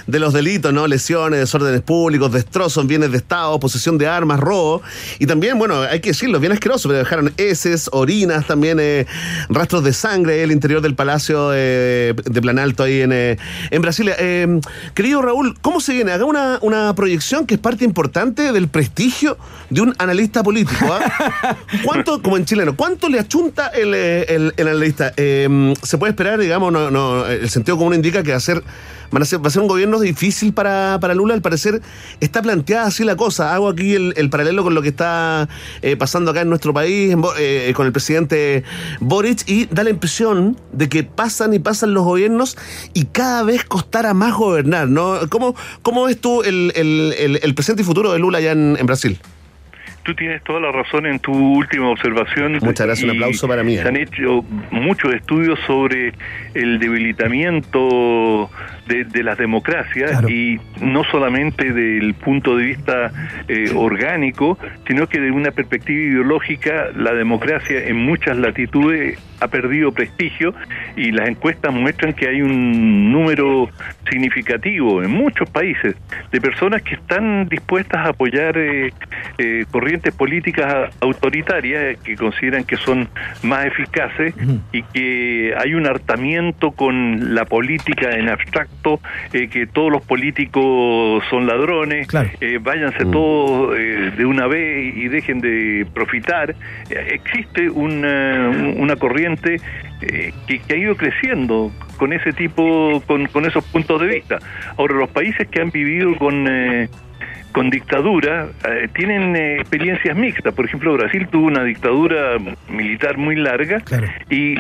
de los delitos, ¿no? Lesiones, desórdenes públicos, destrozos, bienes de Estado, posesión de armas, robo. Y también, bueno, hay que decirlo, bien asqueroso, pero dejaron heces, orinas, también eh, rastros de sangre en el interior del Palacio eh, de Planalto ahí en, eh, en Brasilia. Eh, querido Raúl, ¿cómo se viene? Haga una, una proyección que es parte importante del prestigio de un analista político. ¿Cuánto, como en chileno, cuánto le achunta el, eh, el- analista? Eh, ¿Se puede esperar, digamos, no, el sentido común indica que va a ser, a ser, va a ser un gobierno difícil para, para Lula? Al parecer está planteada así la cosa. Hago aquí el, el paralelo con lo que está eh, pasando acá en nuestro país eh, con el presidente Boric y da la impresión de que pasan y pasan los gobiernos y cada vez costará más gobernar, ¿no? ¿Cómo, cómo ves tú el- el presente y futuro de Lula allá en, en Brasil? Tú tienes toda la razón en tu última observación. Muchas gracias, un aplauso para mí, Se han hecho muchos estudios sobre el debilitamiento de, de las democracias Claro. y no solamente del punto de vista eh, orgánico, sino que de una perspectiva ideológica, la democracia en muchas latitudes ha perdido prestigio y las encuestas muestran que hay un número significativo en muchos países de personas que están dispuestas a apoyar eh, eh, corrientes políticas autoritarias que consideran que son más eficaces y que hay un hartamiento con la política en abstracto, eh, que todos los políticos son ladrones, Claro. eh, váyanse todos eh, de una vez y dejen de profitar. Eh, existe una, una corriente eh, que, que ha ido creciendo con ese tipo, con, con esos puntos de vista. Ahora, los países que han vivido con... eh, con dictadura eh, tienen eh, experiencias mixtas. Por ejemplo, Brasil tuvo una dictadura militar muy larga Claro. y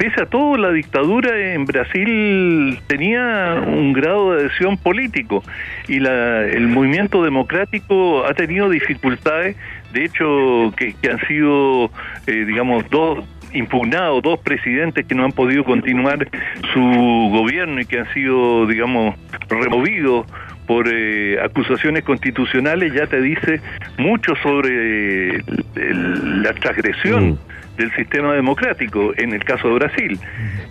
pese a todo la dictadura en Brasil tenía un grado de adhesión político y la, el movimiento democrático ha tenido dificultades, de hecho que, que han sido, eh, digamos, dos impugnados dos presidentes que no han podido continuar su gobierno y que han sido, digamos, removidos por eh, acusaciones constitucionales ya te dice mucho sobre el- la transgresión Mm. del sistema democrático, en el caso de Brasil.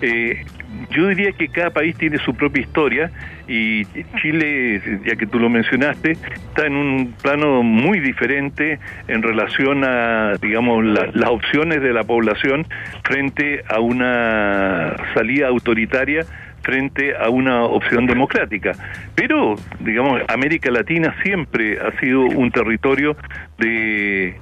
Eh, yo diría que cada país tiene su propia historia y Chile, ya que tú lo mencionaste, está en un plano muy diferente en relación a, digamos, la- las opciones de la población frente a una salida autoritaria frente a una opción democrática. Pero, digamos, América Latina siempre ha sido un territorio de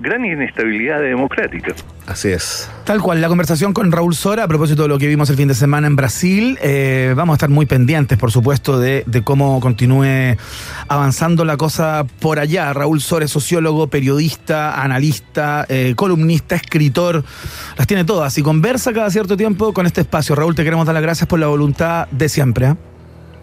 gran inestabilidad democrática. Así es. Tal cual, la conversación con Raúl Sora a propósito de lo que vimos el fin de semana en Brasil. Eh, vamos a estar muy pendientes, por supuesto, de, de cómo continúe avanzando la cosa por allá. Raúl Sora es sociólogo, periodista, analista, eh, columnista, escritor, las tiene todas y conversa cada cierto tiempo con este espacio. Raúl, te queremos dar las gracias por la voluntad de siempre. ¿eh?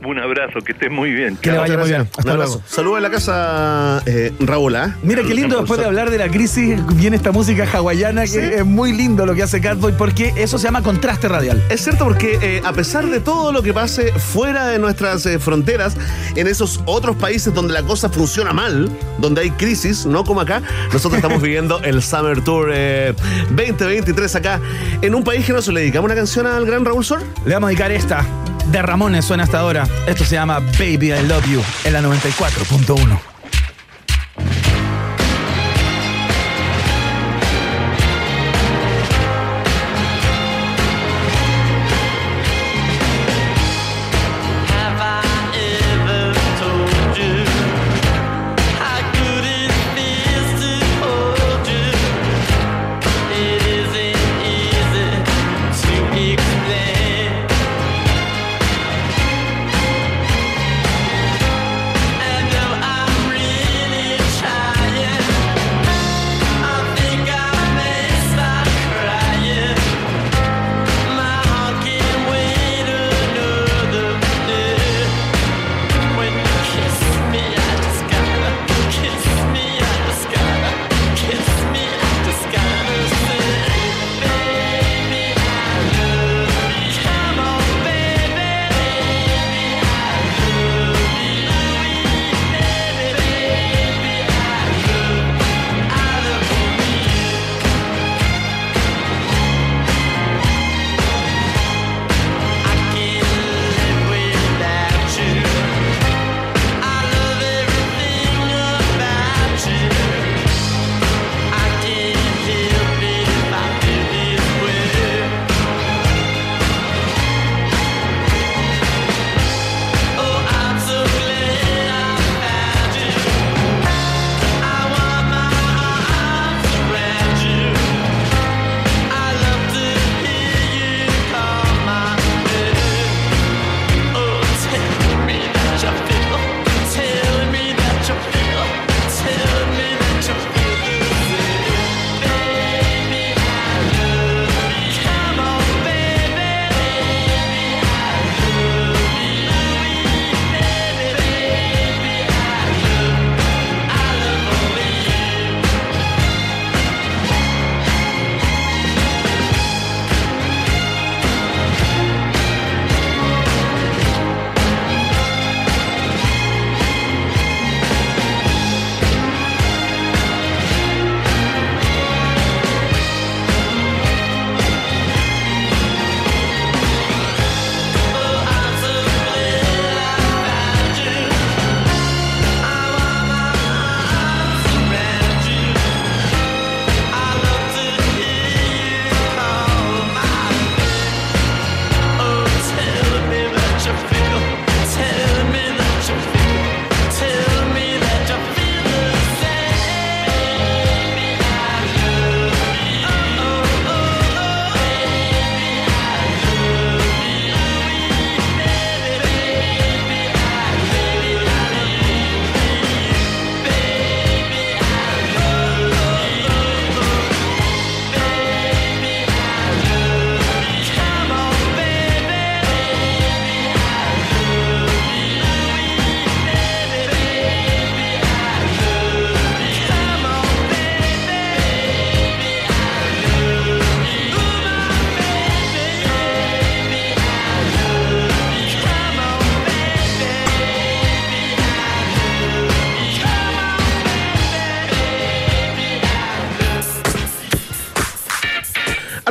Un abrazo, que estés muy bien. Que le vaya muy bien. Hasta Un abrazo. luego. Saludos en la casa, eh, Raúl. ¿ah? Mira qué lindo después de hablar de la crisis viene esta música hawaiana que Sí. es muy lindo lo que hace Catboy porque eso se llama contraste radial. Es cierto porque eh, a pesar de todo lo que pase fuera de nuestras eh, fronteras, en esos otros países donde la cosa funciona mal, donde hay crisis, no como acá, nosotros estamos viviendo el Summer Tour eh, 2023 acá, en un país que nos le dedicamos una canción al gran Raúl Sor. Le vamos a dedicar esta de Ramones suena hasta ahora. Esto se llama Baby I Love You en la 94.1.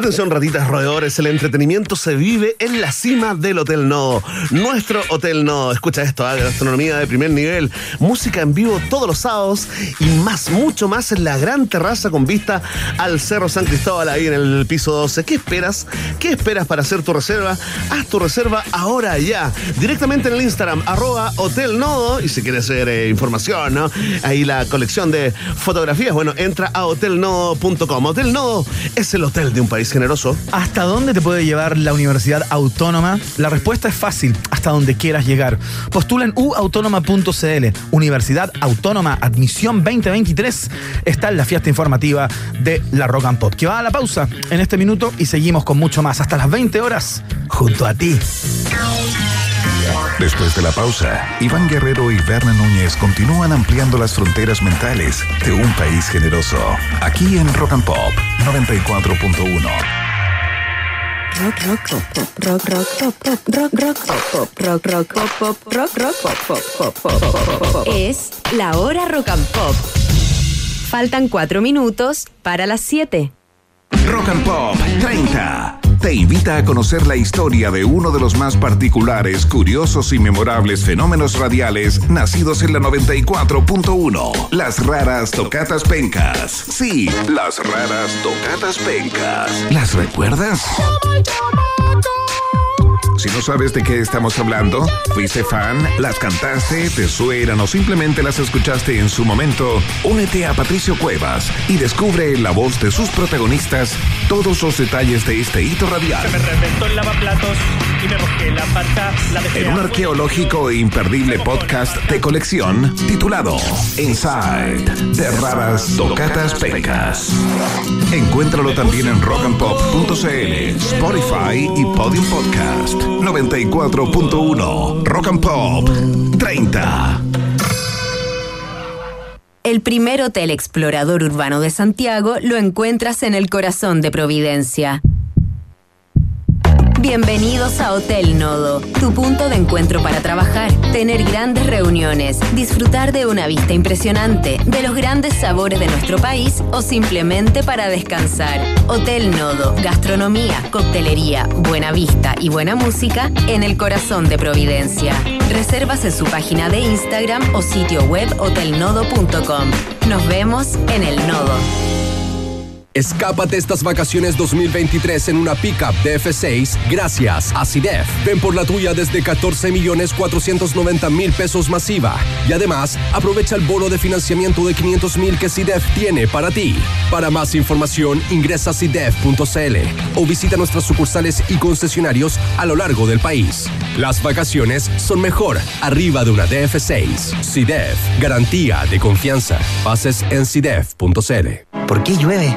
Atención, ratitas roedores, el entretenimiento se vive en la cima del Hotel No. Nuestro Hotel No. Escucha esto, ¿ah? gastronomía de primer nivel, música en vivo todos los sábados y más, mucho más en la gran terraza con vista al Cerro San Cristóbal ahí en el piso 12. ¿Qué esperas? ¿Qué esperas para hacer tu reserva? Haz tu reserva ahora ya, directamente en el Instagram, arroba Hotel. Y si quieres ver eh, información, ¿no? Ahí la colección de fotografías, bueno, entra a hotelnodo.com. Hotel Nodo es el hotel de un país ¿Hasta dónde te puede llevar la Universidad Autónoma? La respuesta es fácil, hasta donde quieras llegar. Postula en uautónoma.cl. Universidad Autónoma Admisión 2023 está en la fiesta informativa de la Rock and Pop, que va a la pausa en este minuto y seguimos con mucho más hasta las 20 horas junto a ti. Después de la pausa, Iván Guerrero y Berna Núñez continúan ampliando las fronteras mentales de un país generoso. Aquí en Rock and Pop 94.1. Rock, rock, pop, pop, rock, rock, pop, pop, rock, rock, pop, pop, rock, rock, pop, pop, rock, rock, pop, pop, pop, pop. Es la hora rock and pop. Faltan cuatro minutos para las 7. Rock and Pop 30. Te invita a conocer la historia de uno de los más particulares, curiosos y memorables fenómenos radiales nacidos en la 94.1. Las raras tocatas pencas. Sí, las raras tocatas pencas. ¿Las recuerdas? Si no sabes de qué estamos hablando, fuiste fan, las cantaste, te suenan o simplemente las escuchaste en su momento, únete a Patricio Cuevas y descubre en la voz de sus protagonistas todos los detalles de este hito radial. Me reventó el lavaplatos y me mojé la pata. La dejé En un arqueológico e imperdible podcast de colección titulado Inside de Raras Tocatas Pecas. Encuéntralo también en rockandpop.cl, Spotify y Podium Podcast. 94.1 Rock and Pop 30. El primer hotel explorador urbano de Santiago lo encuentras en el corazón de Providencia. Bienvenidos a Hotel Nodo, tu punto de encuentro para trabajar, tener grandes reuniones, disfrutar de una vista impresionante, de los grandes sabores de nuestro país o simplemente para descansar. Hotel Nodo, gastronomía, coctelería, buena vista y buena música en el corazón de Providencia. Reservas en su página de Instagram o sitio web hotelnodo.com. Nos vemos en el Nodo. Escápate estas vacaciones 2023 en una pickup de F6 gracias a CIDEF. Ven por la tuya desde 14 millones 490 mil pesos masiva. Y además, aprovecha el bono de financiamiento de 500 mil que CIDEF tiene para ti. Para más información, ingresa a CIDEF.cl o visita nuestras sucursales y concesionarios a lo largo del país. Las vacaciones son mejor arriba de una DF6. CIDEF, garantía de confianza. Bases en CIDEF.cl. ¿Por qué llueve?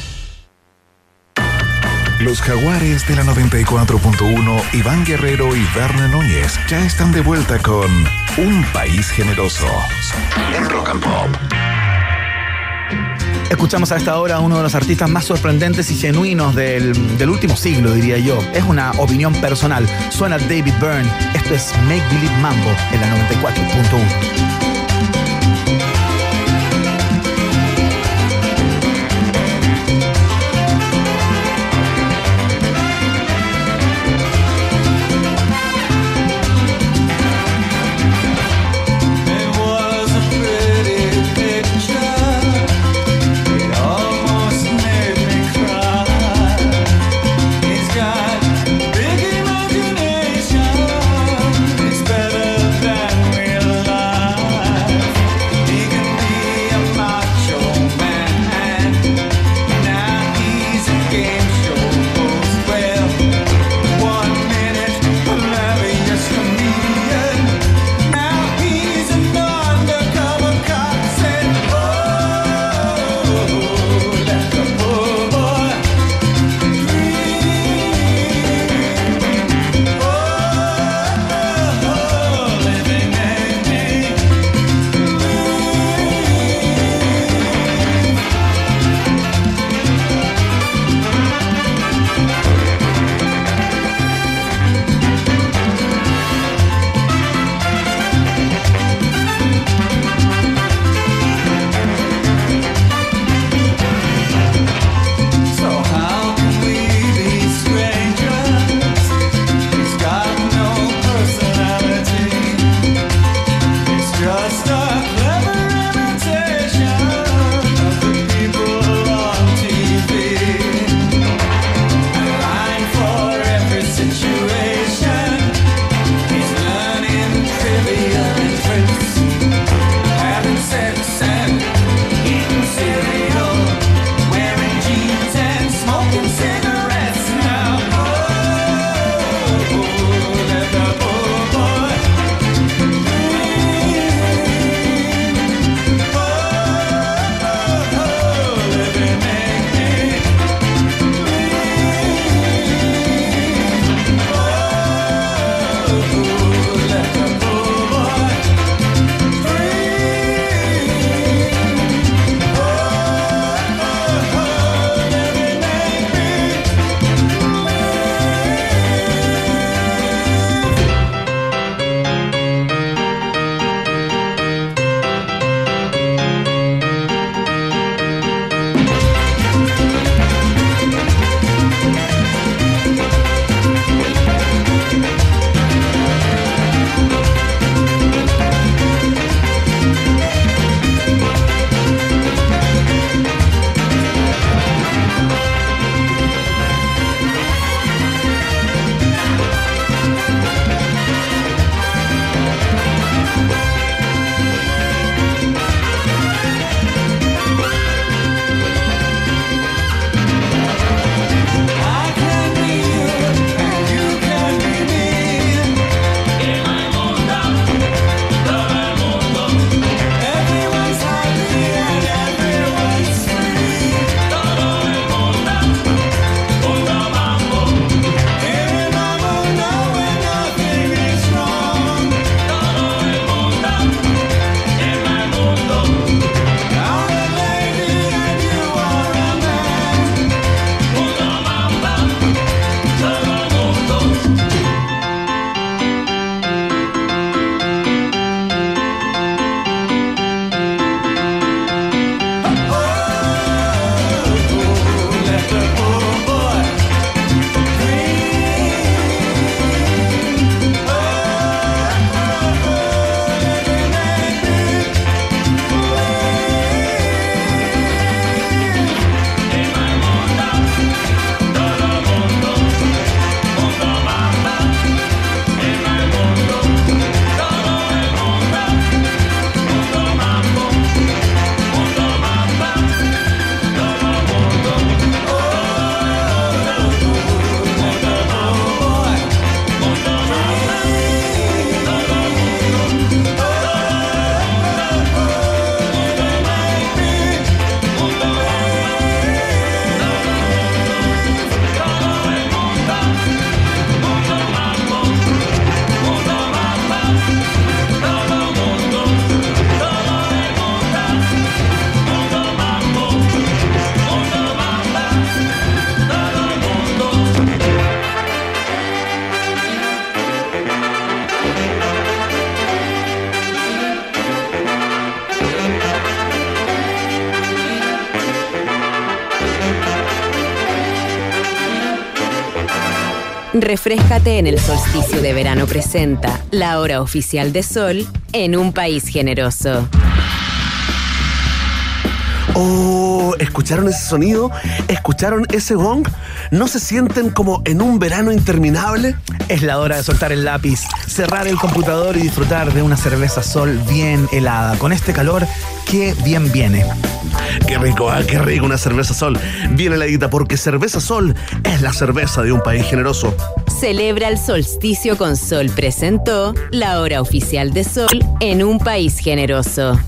Los jaguares de la 94.1, Iván Guerrero y Berna Núñez ya están de vuelta con Un País Generoso en Rock and Pop. Escuchamos a esta hora uno de los artistas más sorprendentes y genuinos del, del último siglo, diría yo. Es una opinión personal. Suena David Byrne. Esto es Make Believe Mambo en la 94.1. Refrescate en el solsticio de verano presenta la hora oficial de sol en un país generoso. Oh, ¿escucharon ese sonido? ¿Escucharon ese gong? ¿No se sienten como en un verano interminable? Es la hora de soltar el lápiz, cerrar el computador y disfrutar de una cerveza sol bien helada. Con este calor, qué bien viene. Qué rico, ah, qué rico una cerveza sol. Bien heladita porque cerveza sol es la cerveza de un país generoso. Celebra el solsticio con sol presentó la hora oficial de sol en un país generoso.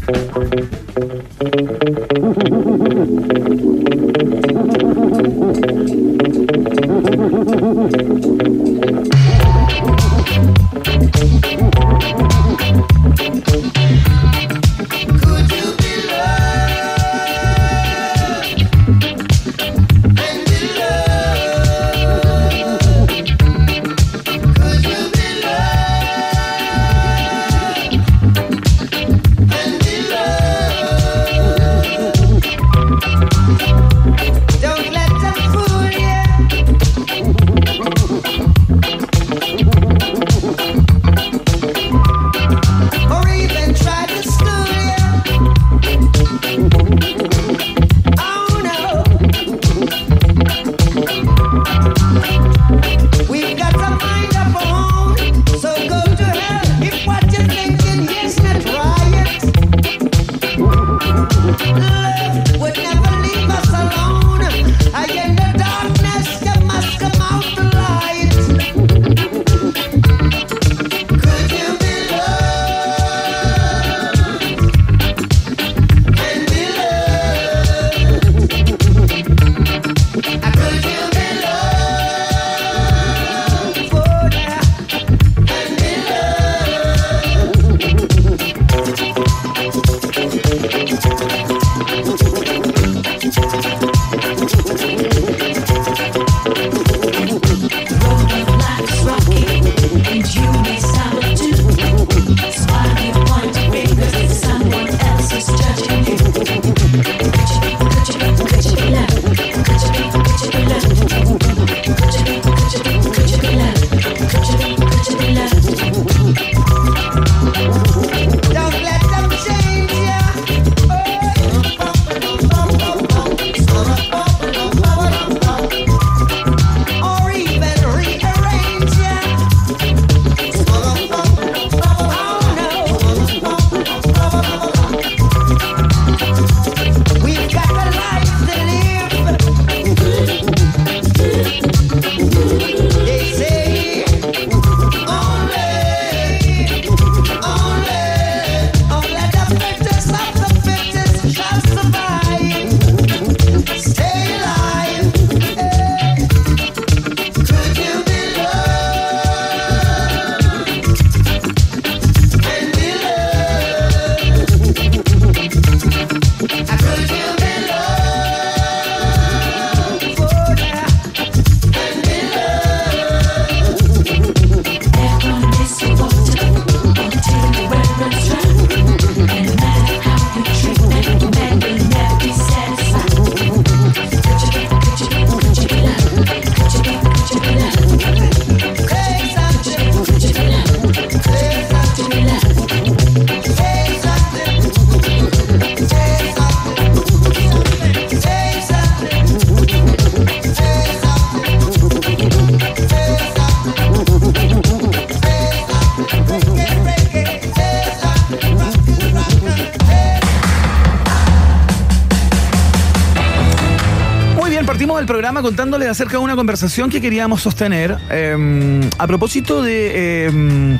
Contándoles acerca de una conversación que queríamos sostener eh, a propósito de, eh,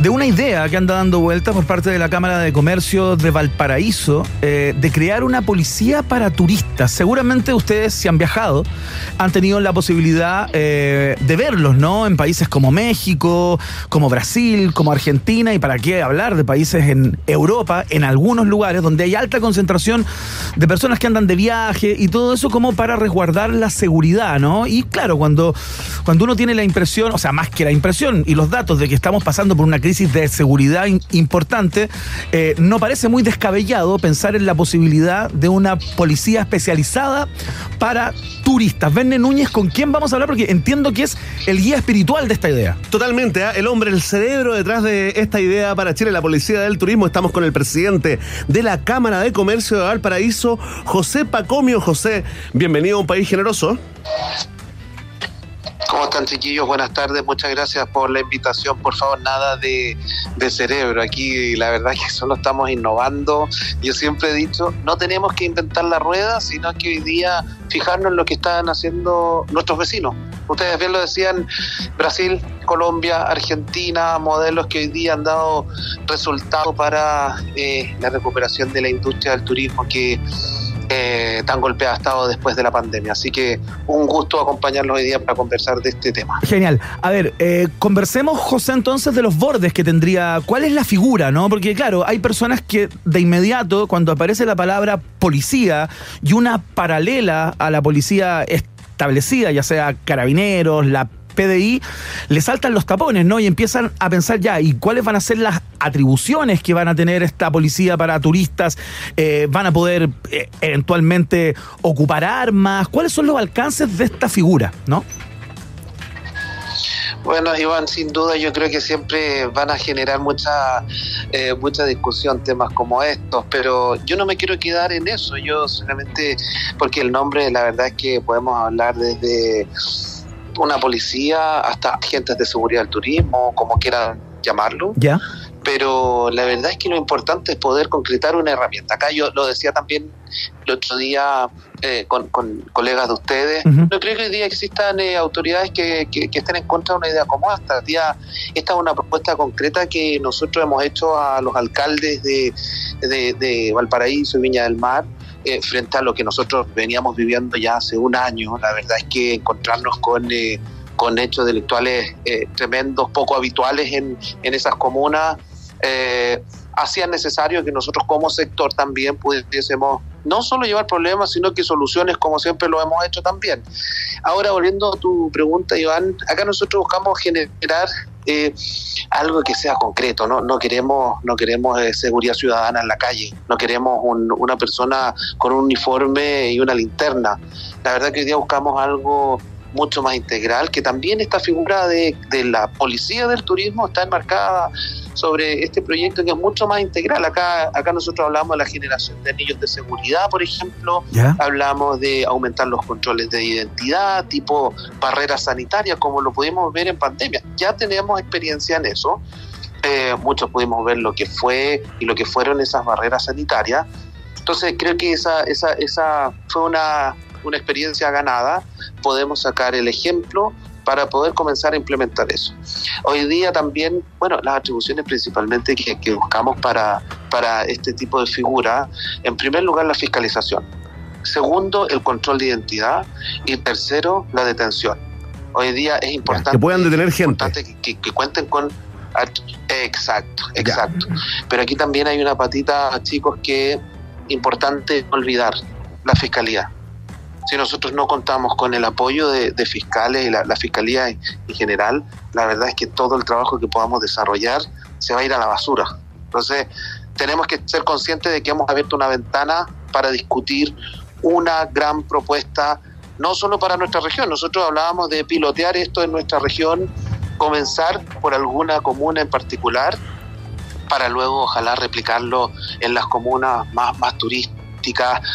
de una idea que anda dando vuelta por parte de la Cámara de Comercio de Valparaíso eh, de crear una policía para turistas. Seguramente ustedes, si han viajado, han tenido la posibilidad eh, de verlos, ¿no? En países como México, como Brasil, como Argentina y para qué hablar de países en Europa, en algunos lugares donde hay alta concentración de personas que andan de viaje y todo eso como para resguardar la seguridad, ¿no? Y claro, cuando, cuando uno tiene la impresión, o sea, más que la impresión y los datos de que estamos pasando por una crisis de seguridad importante, eh, no parece muy descabellado pensar en la posibilidad de una policía especializada para turistas. Verne Núñez, ¿con quién vamos a hablar? Porque entiendo que es el guía espiritual de esta idea. Totalmente, ¿ah? el hombre, el cerebro detrás de esta idea para Chile, la Policía del Turismo. Estamos con el presidente de la Cámara de Comercio de Valparaíso, José Pacomio. José, bienvenido a un país generoso. ¿Cómo están chiquillos? Buenas tardes, muchas gracias por la invitación. Por favor, nada de, de cerebro. Aquí la verdad es que solo estamos innovando. Yo siempre he dicho, no tenemos que inventar la rueda, sino que hoy día fijarnos en lo que están haciendo nuestros vecinos. Ustedes bien lo decían, Brasil, Colombia, Argentina, modelos que hoy día han dado resultados para eh, la recuperación de la industria del turismo que eh, tan golpeada ha estado después de la pandemia. Así que un gusto acompañarlos hoy día para conversar de este tema. Genial. A ver, eh, conversemos, José, entonces de los bordes que tendría. ¿Cuál es la figura, no? Porque, claro, hay personas que de inmediato, cuando aparece la palabra policía y una paralela a la policía establecida, ya sea carabineros, la PDI, le saltan los tapones, ¿no? Y empiezan a pensar ya, ¿y cuáles van a ser las atribuciones que van a tener esta policía para turistas? Eh, ¿Van a poder eh, eventualmente ocupar armas? ¿Cuáles son los alcances de esta figura, no? Bueno, Iván, sin duda yo creo que siempre van a generar mucha, eh, mucha discusión temas como estos, pero yo no me quiero quedar en eso, yo solamente, porque el nombre la verdad es que podemos hablar desde una policía hasta agentes de seguridad del turismo, como quieran llamarlo, ¿Ya? pero la verdad es que lo importante es poder concretar una herramienta. Acá yo lo decía también el otro día eh, con, con colegas de ustedes. No creo que hoy día existan eh, autoridades que, que- que estén en contra de una idea como esta. Día, esta es una propuesta concreta que nosotros hemos hecho a los alcaldes de, de- de Valparaíso y Viña del Mar. Eh, frente a lo que nosotros veníamos viviendo ya hace un año, la verdad es que encontrarnos con, eh, con hechos delictuales eh, tremendos, poco habituales en, en esas comunas, eh, hacía necesario que nosotros como sector también pudiésemos no solo llevar problemas, sino que soluciones como siempre lo hemos hecho también. Ahora, volviendo a tu pregunta, Iván, acá nosotros buscamos generar eh, algo que sea concreto, ¿no? No queremos, no queremos eh, seguridad ciudadana en la calle, no queremos un- una persona con un uniforme y una linterna. La verdad que hoy día buscamos algo mucho más integral, que también esta figura de, de la policía del turismo está enmarcada sobre este proyecto que es mucho más integral. Acá, acá nosotros hablamos de la generación de anillos de seguridad, por ejemplo, ¿Ya? hablamos de aumentar los controles de identidad, tipo barreras sanitarias, como lo pudimos ver en pandemia. Ya tenemos experiencia en eso. Eh, muchos pudimos ver lo que fue y lo que fueron esas barreras sanitarias. Entonces creo que esa, esa, esa fue una, una experiencia ganada. Podemos sacar el ejemplo para poder comenzar a implementar eso. Hoy día también, bueno, las atribuciones principalmente que, que buscamos para, para este tipo de figura, en primer lugar la fiscalización, segundo el control de identidad y tercero la detención. Hoy día es importante Que puedan detener gente. importante que, que- que cuenten con exacto exacto pero aquí también hay una patita chicos que importante no olvidar la fiscalía si nosotros no contamos con el apoyo de, fiscales y la, la fiscalía en, en general la verdad es que todo el trabajo que podamos desarrollar se va a ir a la basura. Entonces tenemos que ser conscientes de que hemos abierto una ventana para discutir una gran propuesta no solo para nuestra región, nosotros hablábamos de pilotear esto en nuestra región, comenzar por alguna comuna en particular, para luego ojalá replicarlo en las comunas más, más turísticas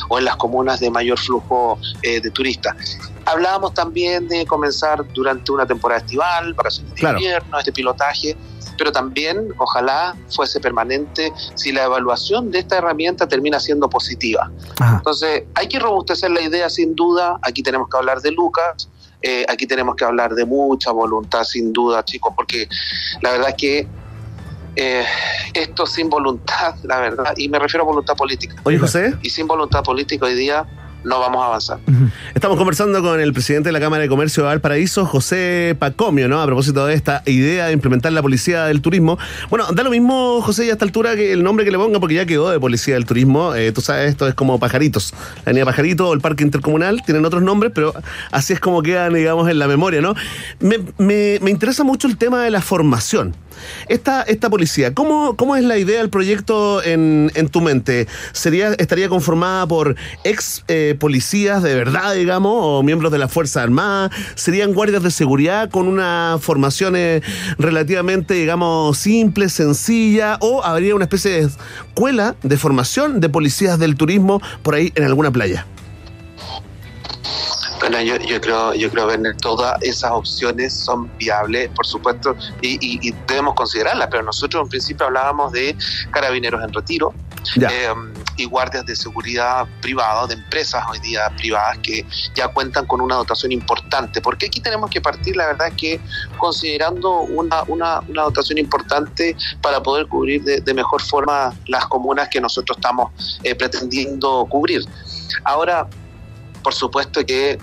o en las comunas de mayor flujo eh, de turistas. Hablábamos también de comenzar durante una temporada estival, para de Claro. invierno, este pilotaje, pero también ojalá fuese permanente si la evaluación de esta herramienta termina siendo positiva. Ajá. Entonces, hay que robustecer la idea sin duda. Aquí tenemos que hablar de Lucas, eh, aquí tenemos que hablar de mucha voluntad sin duda, chicos, porque la verdad es que eh, esto sin voluntad, la verdad, y me refiero a voluntad política. Oye, José, Y sin voluntad política hoy día no vamos a avanzar. Estamos conversando con el presidente de la Cámara de Comercio de Valparaíso, José Pacomio, ¿no? A propósito de esta idea de implementar la policía del turismo. Bueno, da lo mismo, José, y a esta altura que el nombre que le ponga, porque ya quedó de policía del turismo. Eh, tú sabes, esto es como pajaritos. La avenida Pajarito o el Parque Intercomunal tienen otros nombres, pero así es como quedan, digamos, en la memoria, ¿no? Me, me- me interesa mucho el tema de la formación. Esta, esta policía, ¿cómo, ¿cómo es la idea del proyecto en, en tu mente? ¿Sería, ¿Estaría conformada por ex eh, policías de verdad, digamos, o miembros de la Fuerza Armada? ¿Serían guardias de seguridad con una formación eh, relativamente, digamos, simple, sencilla? ¿O habría una especie de escuela de formación de policías del turismo por ahí en alguna playa? Bueno, yo, yo creo, yo creo que todas esas opciones son viables, por supuesto, y, y- y debemos considerarlas, pero nosotros en principio hablábamos de carabineros en retiro eh, y guardias de seguridad privados, de empresas hoy día privadas que ya cuentan con una dotación importante. Porque aquí tenemos que partir, la verdad, que considerando una, una, una dotación importante para poder cubrir de, de mejor forma las comunas que nosotros estamos eh, pretendiendo cubrir. Ahora, por supuesto que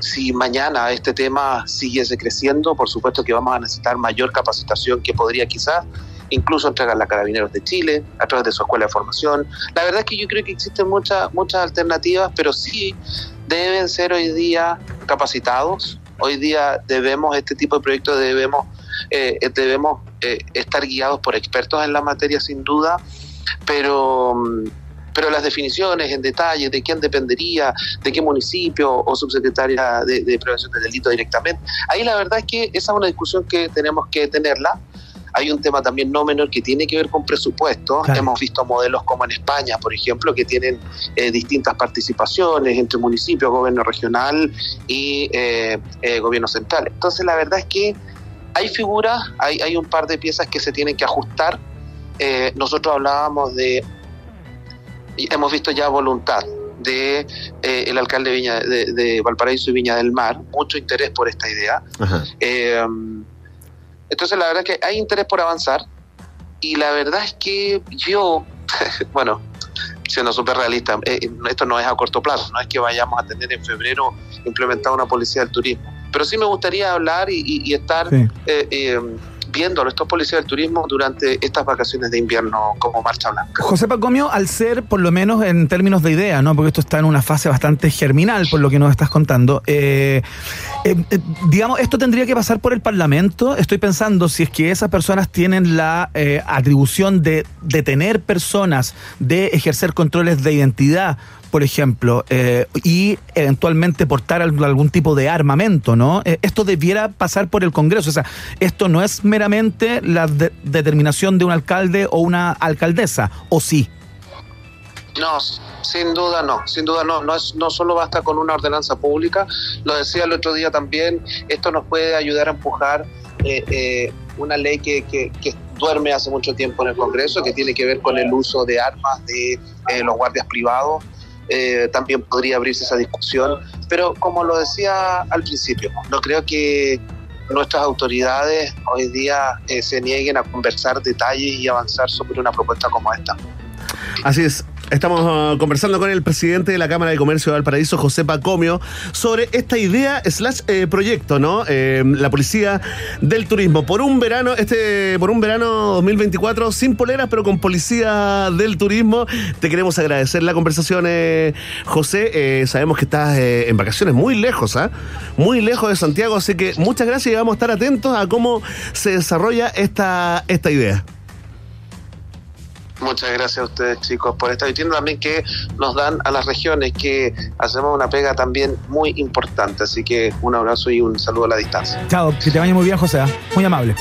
si mañana este tema siguiese creciendo, por supuesto que vamos a necesitar mayor capacitación que podría quizás incluso entregar a Carabineros de Chile a través de su escuela de formación. La verdad es que yo creo que existen muchas muchas alternativas, pero sí deben ser hoy día capacitados. Hoy día debemos, este tipo de proyectos debemos, eh, debemos eh, estar guiados por expertos en la materia sin duda, pero mm, pero las definiciones en detalle de quién dependería, de qué municipio o subsecretaria de, de prevención del delito directamente, ahí la verdad es que esa es una discusión que tenemos que tenerla. Hay un tema también no menor que tiene que ver con presupuestos. Claro. Hemos visto modelos como en España, por ejemplo, que tienen eh, distintas participaciones entre municipios, gobierno regional y eh, eh, gobierno central. Entonces, la verdad es que hay figuras, hay, hay un par de piezas que se tienen que ajustar. Nosotros hablábamos de y hemos visto ya voluntad de eh, el alcalde de, Viña, de, de Valparaíso y Viña del Mar, mucho interés por esta idea. Eh, entonces la verdad es que hay interés por avanzar y la verdad es que yo, bueno, siendo súper realista, eh, esto no es a corto plazo, no es que vayamos a tener en febrero implementada una policía del turismo, pero sí me gustaría hablar y, y- y estar Sí. A estos policías del turismo durante estas vacaciones de invierno como marcha blanca. José Pacomio, al ser, por lo menos en términos de idea, ¿no? Porque esto está en una fase bastante germinal, por lo que nos estás contando. eh, eh, eh, digamos, esto tendría que pasar por el Parlamento. Estoy pensando si es que esas personas tienen la atribución de detener personas, de ejercer controles de identidad, por ejemplo, eh, y eventualmente portar al- algún tipo de armamento, ¿no? Eh, esto debiera pasar por el Congreso. O sea, esto no es meramente la de- determinación de un alcalde o una alcaldesa, ¿o sí? No, sin duda no, sin duda no, no, es, no solo basta con una ordenanza pública, lo decía el otro día también, esto nos puede ayudar a empujar eh, eh, una ley que, que, que duerme hace mucho tiempo en el Congreso, que tiene que ver con el uso de armas de eh, los guardias privados, eh, también podría abrirse esa discusión, pero como lo decía al principio, no creo que nuestras autoridades hoy día eh, se nieguen a conversar detalles y avanzar sobre una propuesta como esta. Así es. Estamos ah, conversando con el presidente de la Cámara de Comercio de Valparaíso, José Pacomio, sobre esta idea slash eh, proyecto, ¿no? Eh, la policía del turismo. Por un verano, este, por un verano 2024, sin poleras, pero con policía del turismo. Te queremos agradecer la conversación, eh, José. Eh, sabemos que estás en vacaciones muy lejos, ¿ah? Muy lejos de Santiago, así que muchas gracias y vamos a estar atentos a cómo se desarrolla esta, esta idea. Muchas gracias a ustedes chicos por esta vitrina también que nos dan a las regiones que hacemos una pega también muy importante. Así que un abrazo y un saludo a la distancia. Chao, que te vaya muy bien, José. ¿ah? Muy amable.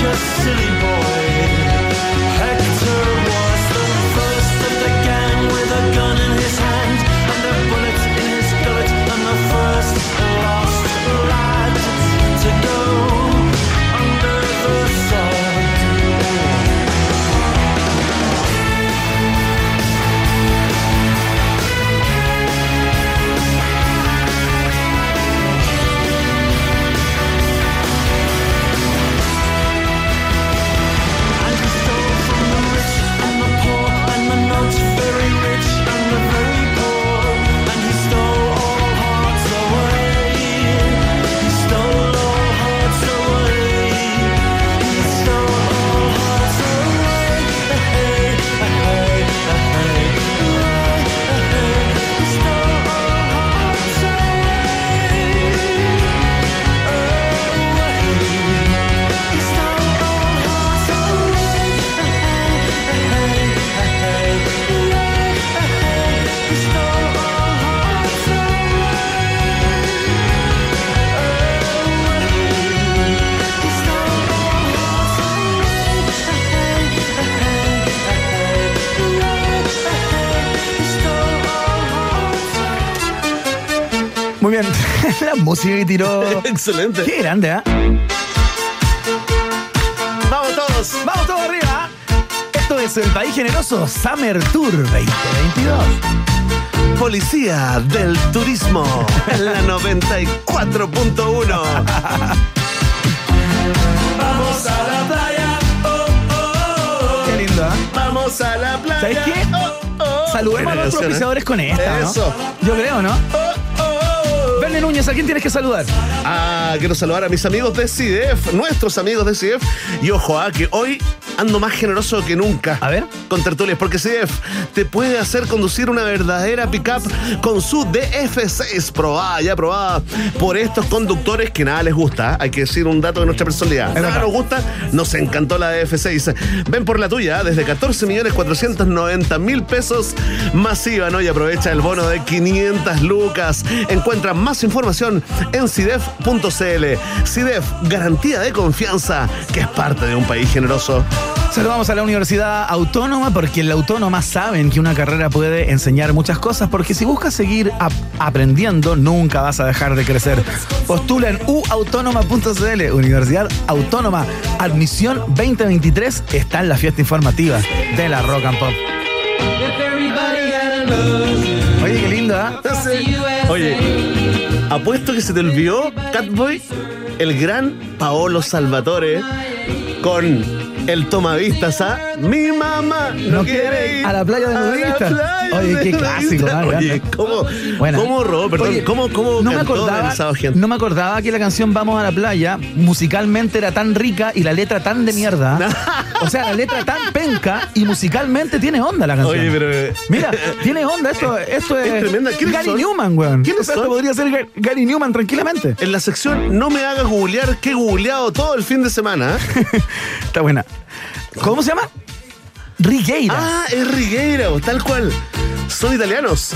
just silly boy. Muy bien. la música que tiró. Excelente. Qué grande, ¿ah? Vamos todos. Vamos todos arriba. Esto es el País Generoso Summer Tour 2022. Policía del Turismo, en la 94.1. Vamos a la playa. oh, oh, oh. Qué lindo, ¿ah? Vamos a la playa. ¿Sabes qué? oh, oh. Saludemos a canción, ¿eh? auspiciadores con esta, ¿no? Yo creo, ¿no? Núñez, ¿a quién tienes que saludar? Ah, quiero saludar a mis amigos de CIDEF, nuestros amigos de CIDEF. Y ojo, ah, que hoy ando más generoso que nunca. A ver. Con tertulias, porque CIDEF te puede hacer conducir una verdadera pickup con su DF6 probada, ya probada por estos conductores que nada les gusta. ¿ah? Hay que decir un dato de nuestra personalidad. Nada nos gusta, nos encantó la DF6. Ven por la tuya ¿ah? desde 14 millones 490 mil pesos masiva, ¿no? Y aprovecha el bono de 500 lucas. Encuentra más información en CIDEF.cl. CIDEF, garantía de confianza que es parte de un país generoso. Saludamos a la Universidad Autónoma porque en la Autónoma saben que una carrera puede enseñar muchas cosas porque si buscas seguir ap- aprendiendo nunca vas a dejar de crecer. Postula en uautónoma.cl, Universidad Autónoma, admisión 2023 está en la fiesta informativa de la Rock and Pop. Oye, qué lindo, ¿ah? Oye, apuesto que se te olvidó, Catboy, el gran Paolo Salvatore con el tomavistas a mi mamá no, No quiere ir a la playa de nudistas". Oye, qué clásico, ah, Oye. ¿cómo, Buena. cómo robó? Perdón, Oye, ¿cómo, cómo no me acordaba, el sábado gente? no me acordaba que la canción Vamos a la playa musicalmente era tan rica y la letra tan de mierda. o sea, la letra tan penca y musicalmente tiene onda la canción. Oye, pero... Mira, tiene onda, esto, esto es, Es tremenda. ¿Quiénes Gary son? Newman, weón. ¿Quiénes O sea, esto podría ser Ga- Gary Newman tranquilamente. En la sección No me hagas googlear, que he googleado todo el fin de semana. ¿eh? Está buena. ¿Cómo se llama? Rigueira. ah, es Rigueira, tal cual. Son italianos.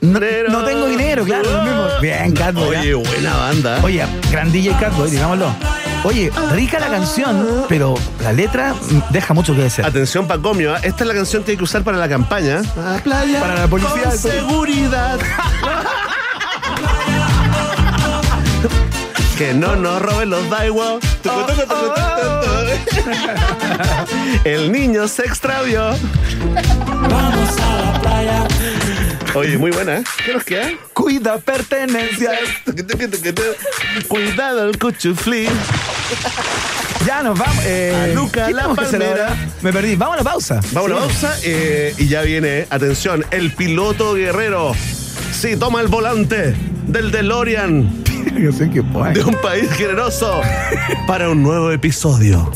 no, no tengo dinero, claro, lo mismo. Bien, Catboy. ¿ah? Oye, buena banda. Oye, gran DJ Catboy, digámoslo. Oye, rica la canción, pero la letra deja mucho que desear. Atención, Pacomio, ¿ah? esta es la canción que hay que usar para la campaña. Playa Para la policía con seguridad. que no nos roben los Daiwa. Tucu, tucu. El niño se extravió. Vamos a la playa. Oye, muy buena, ¿eh? ¿Qué nos queda? Cuida pertenencias. Cuidado el cuchuflí. Ya nos vamos. Eh, A Luca ¿qué la palmera. Me perdí. Vamos a la pausa. Vamos a Sí. pausa eh, y ya viene, atención, el piloto guerrero. Sí, toma el volante del DeLorean Yo sé que puede. de un país generoso para un nuevo episodio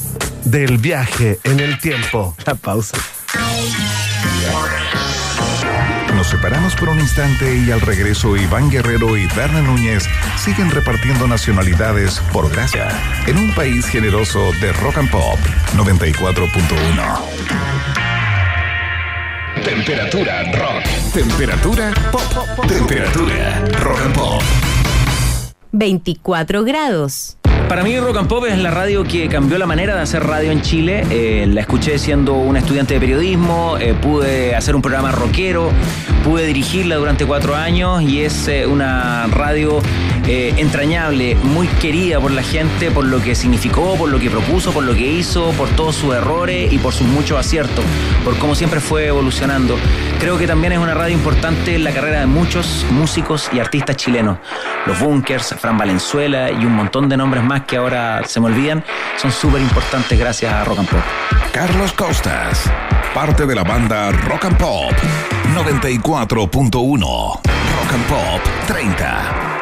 del viaje en el tiempo. La pausa. Nos separamos por un instante y al regreso Iván Guerrero y Berna Núñez siguen repartiendo nacionalidades por gracia en un país generoso de rock and pop 94.1. Temperatura rock. Temperatura pop. Temperatura rock and pop. 24 grados. Para mí Rock and Pop es la radio que cambió la manera de hacer radio en Chile. Eh, la escuché siendo un estudiante de periodismo, eh, pude hacer un programa rockero, pude dirigirla durante cuatro años y es eh, una radio entrañable, muy querida por la gente, por lo que significó, por lo que propuso, por lo que hizo, por todos sus errores y por sus muchos aciertos, por cómo siempre fue evolucionando. Creo que también es una radio importante en la carrera de muchos músicos y artistas chilenos. Los Bunkers, Fran Valenzuela y un montón de nombres más que ahora se me olvidan, son súper importantes gracias a Rock and Pop. Carlos Costas, parte de la banda Rock and Pop 94.1. Rock and Pop 30.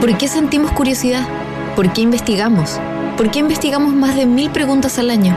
¿Por qué sentimos curiosidad? ¿Por qué investigamos? ¿Por qué investigamos más de mil preguntas al año?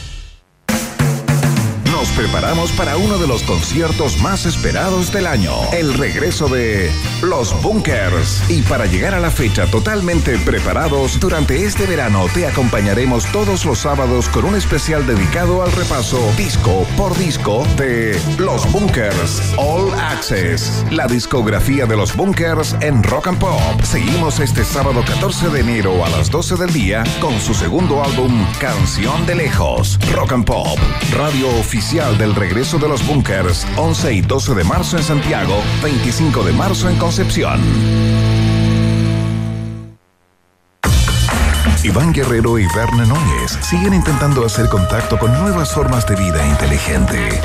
Nos preparamos para uno de los conciertos más esperados del año, el regreso de Los Bunkers. Y para llegar a la fecha totalmente preparados, durante este verano te acompañaremos todos los sábados con un especial dedicado al repaso disco por disco de Los Bunkers All Access, la discografía de Los Bunkers en Rock and Pop. Seguimos este sábado 14 de enero a las 12 del día con su segundo álbum Canción de Lejos, Rock and Pop, radio oficial del regreso de los Bunkers, 11 y 12 de marzo en Santiago, 25 de marzo en Concepción. Iván Guerrero y Berna Núñez siguen intentando hacer contacto con nuevas formas de vida inteligente.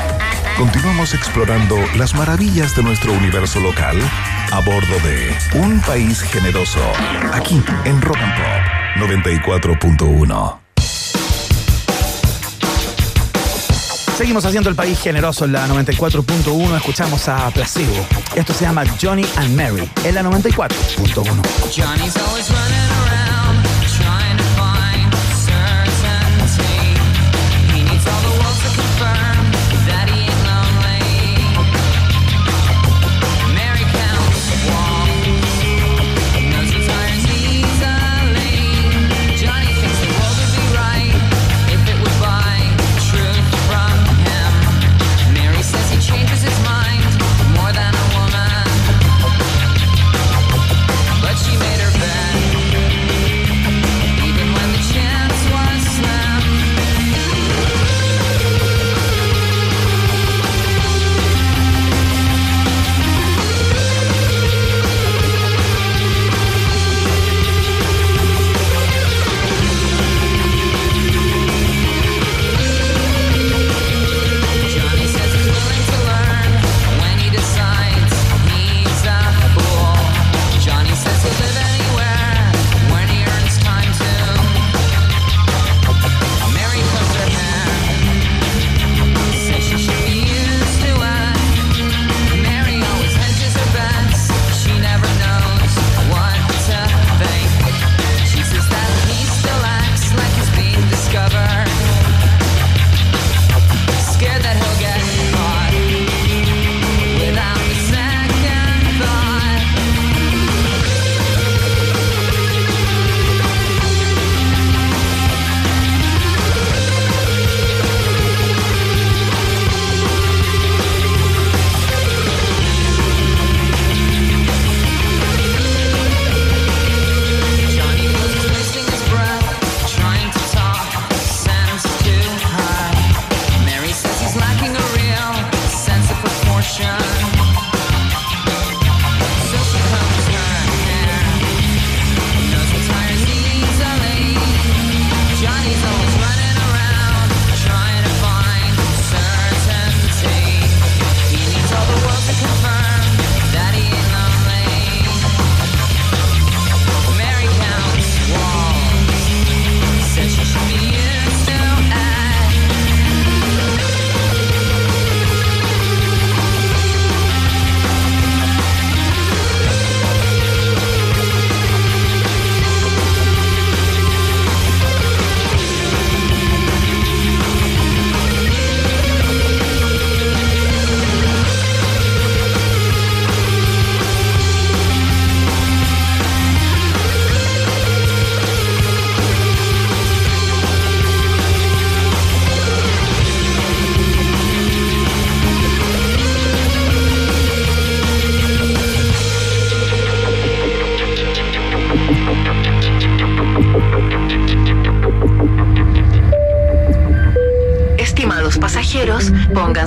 Continuamos explorando las maravillas de nuestro universo local a bordo de Un País Generoso, aquí en Rock and Pop 94.1. Seguimos haciendo el país generoso en la 94.1. Escuchamos a Placebo. Esto se llama Johnny and Mary en la 94.1.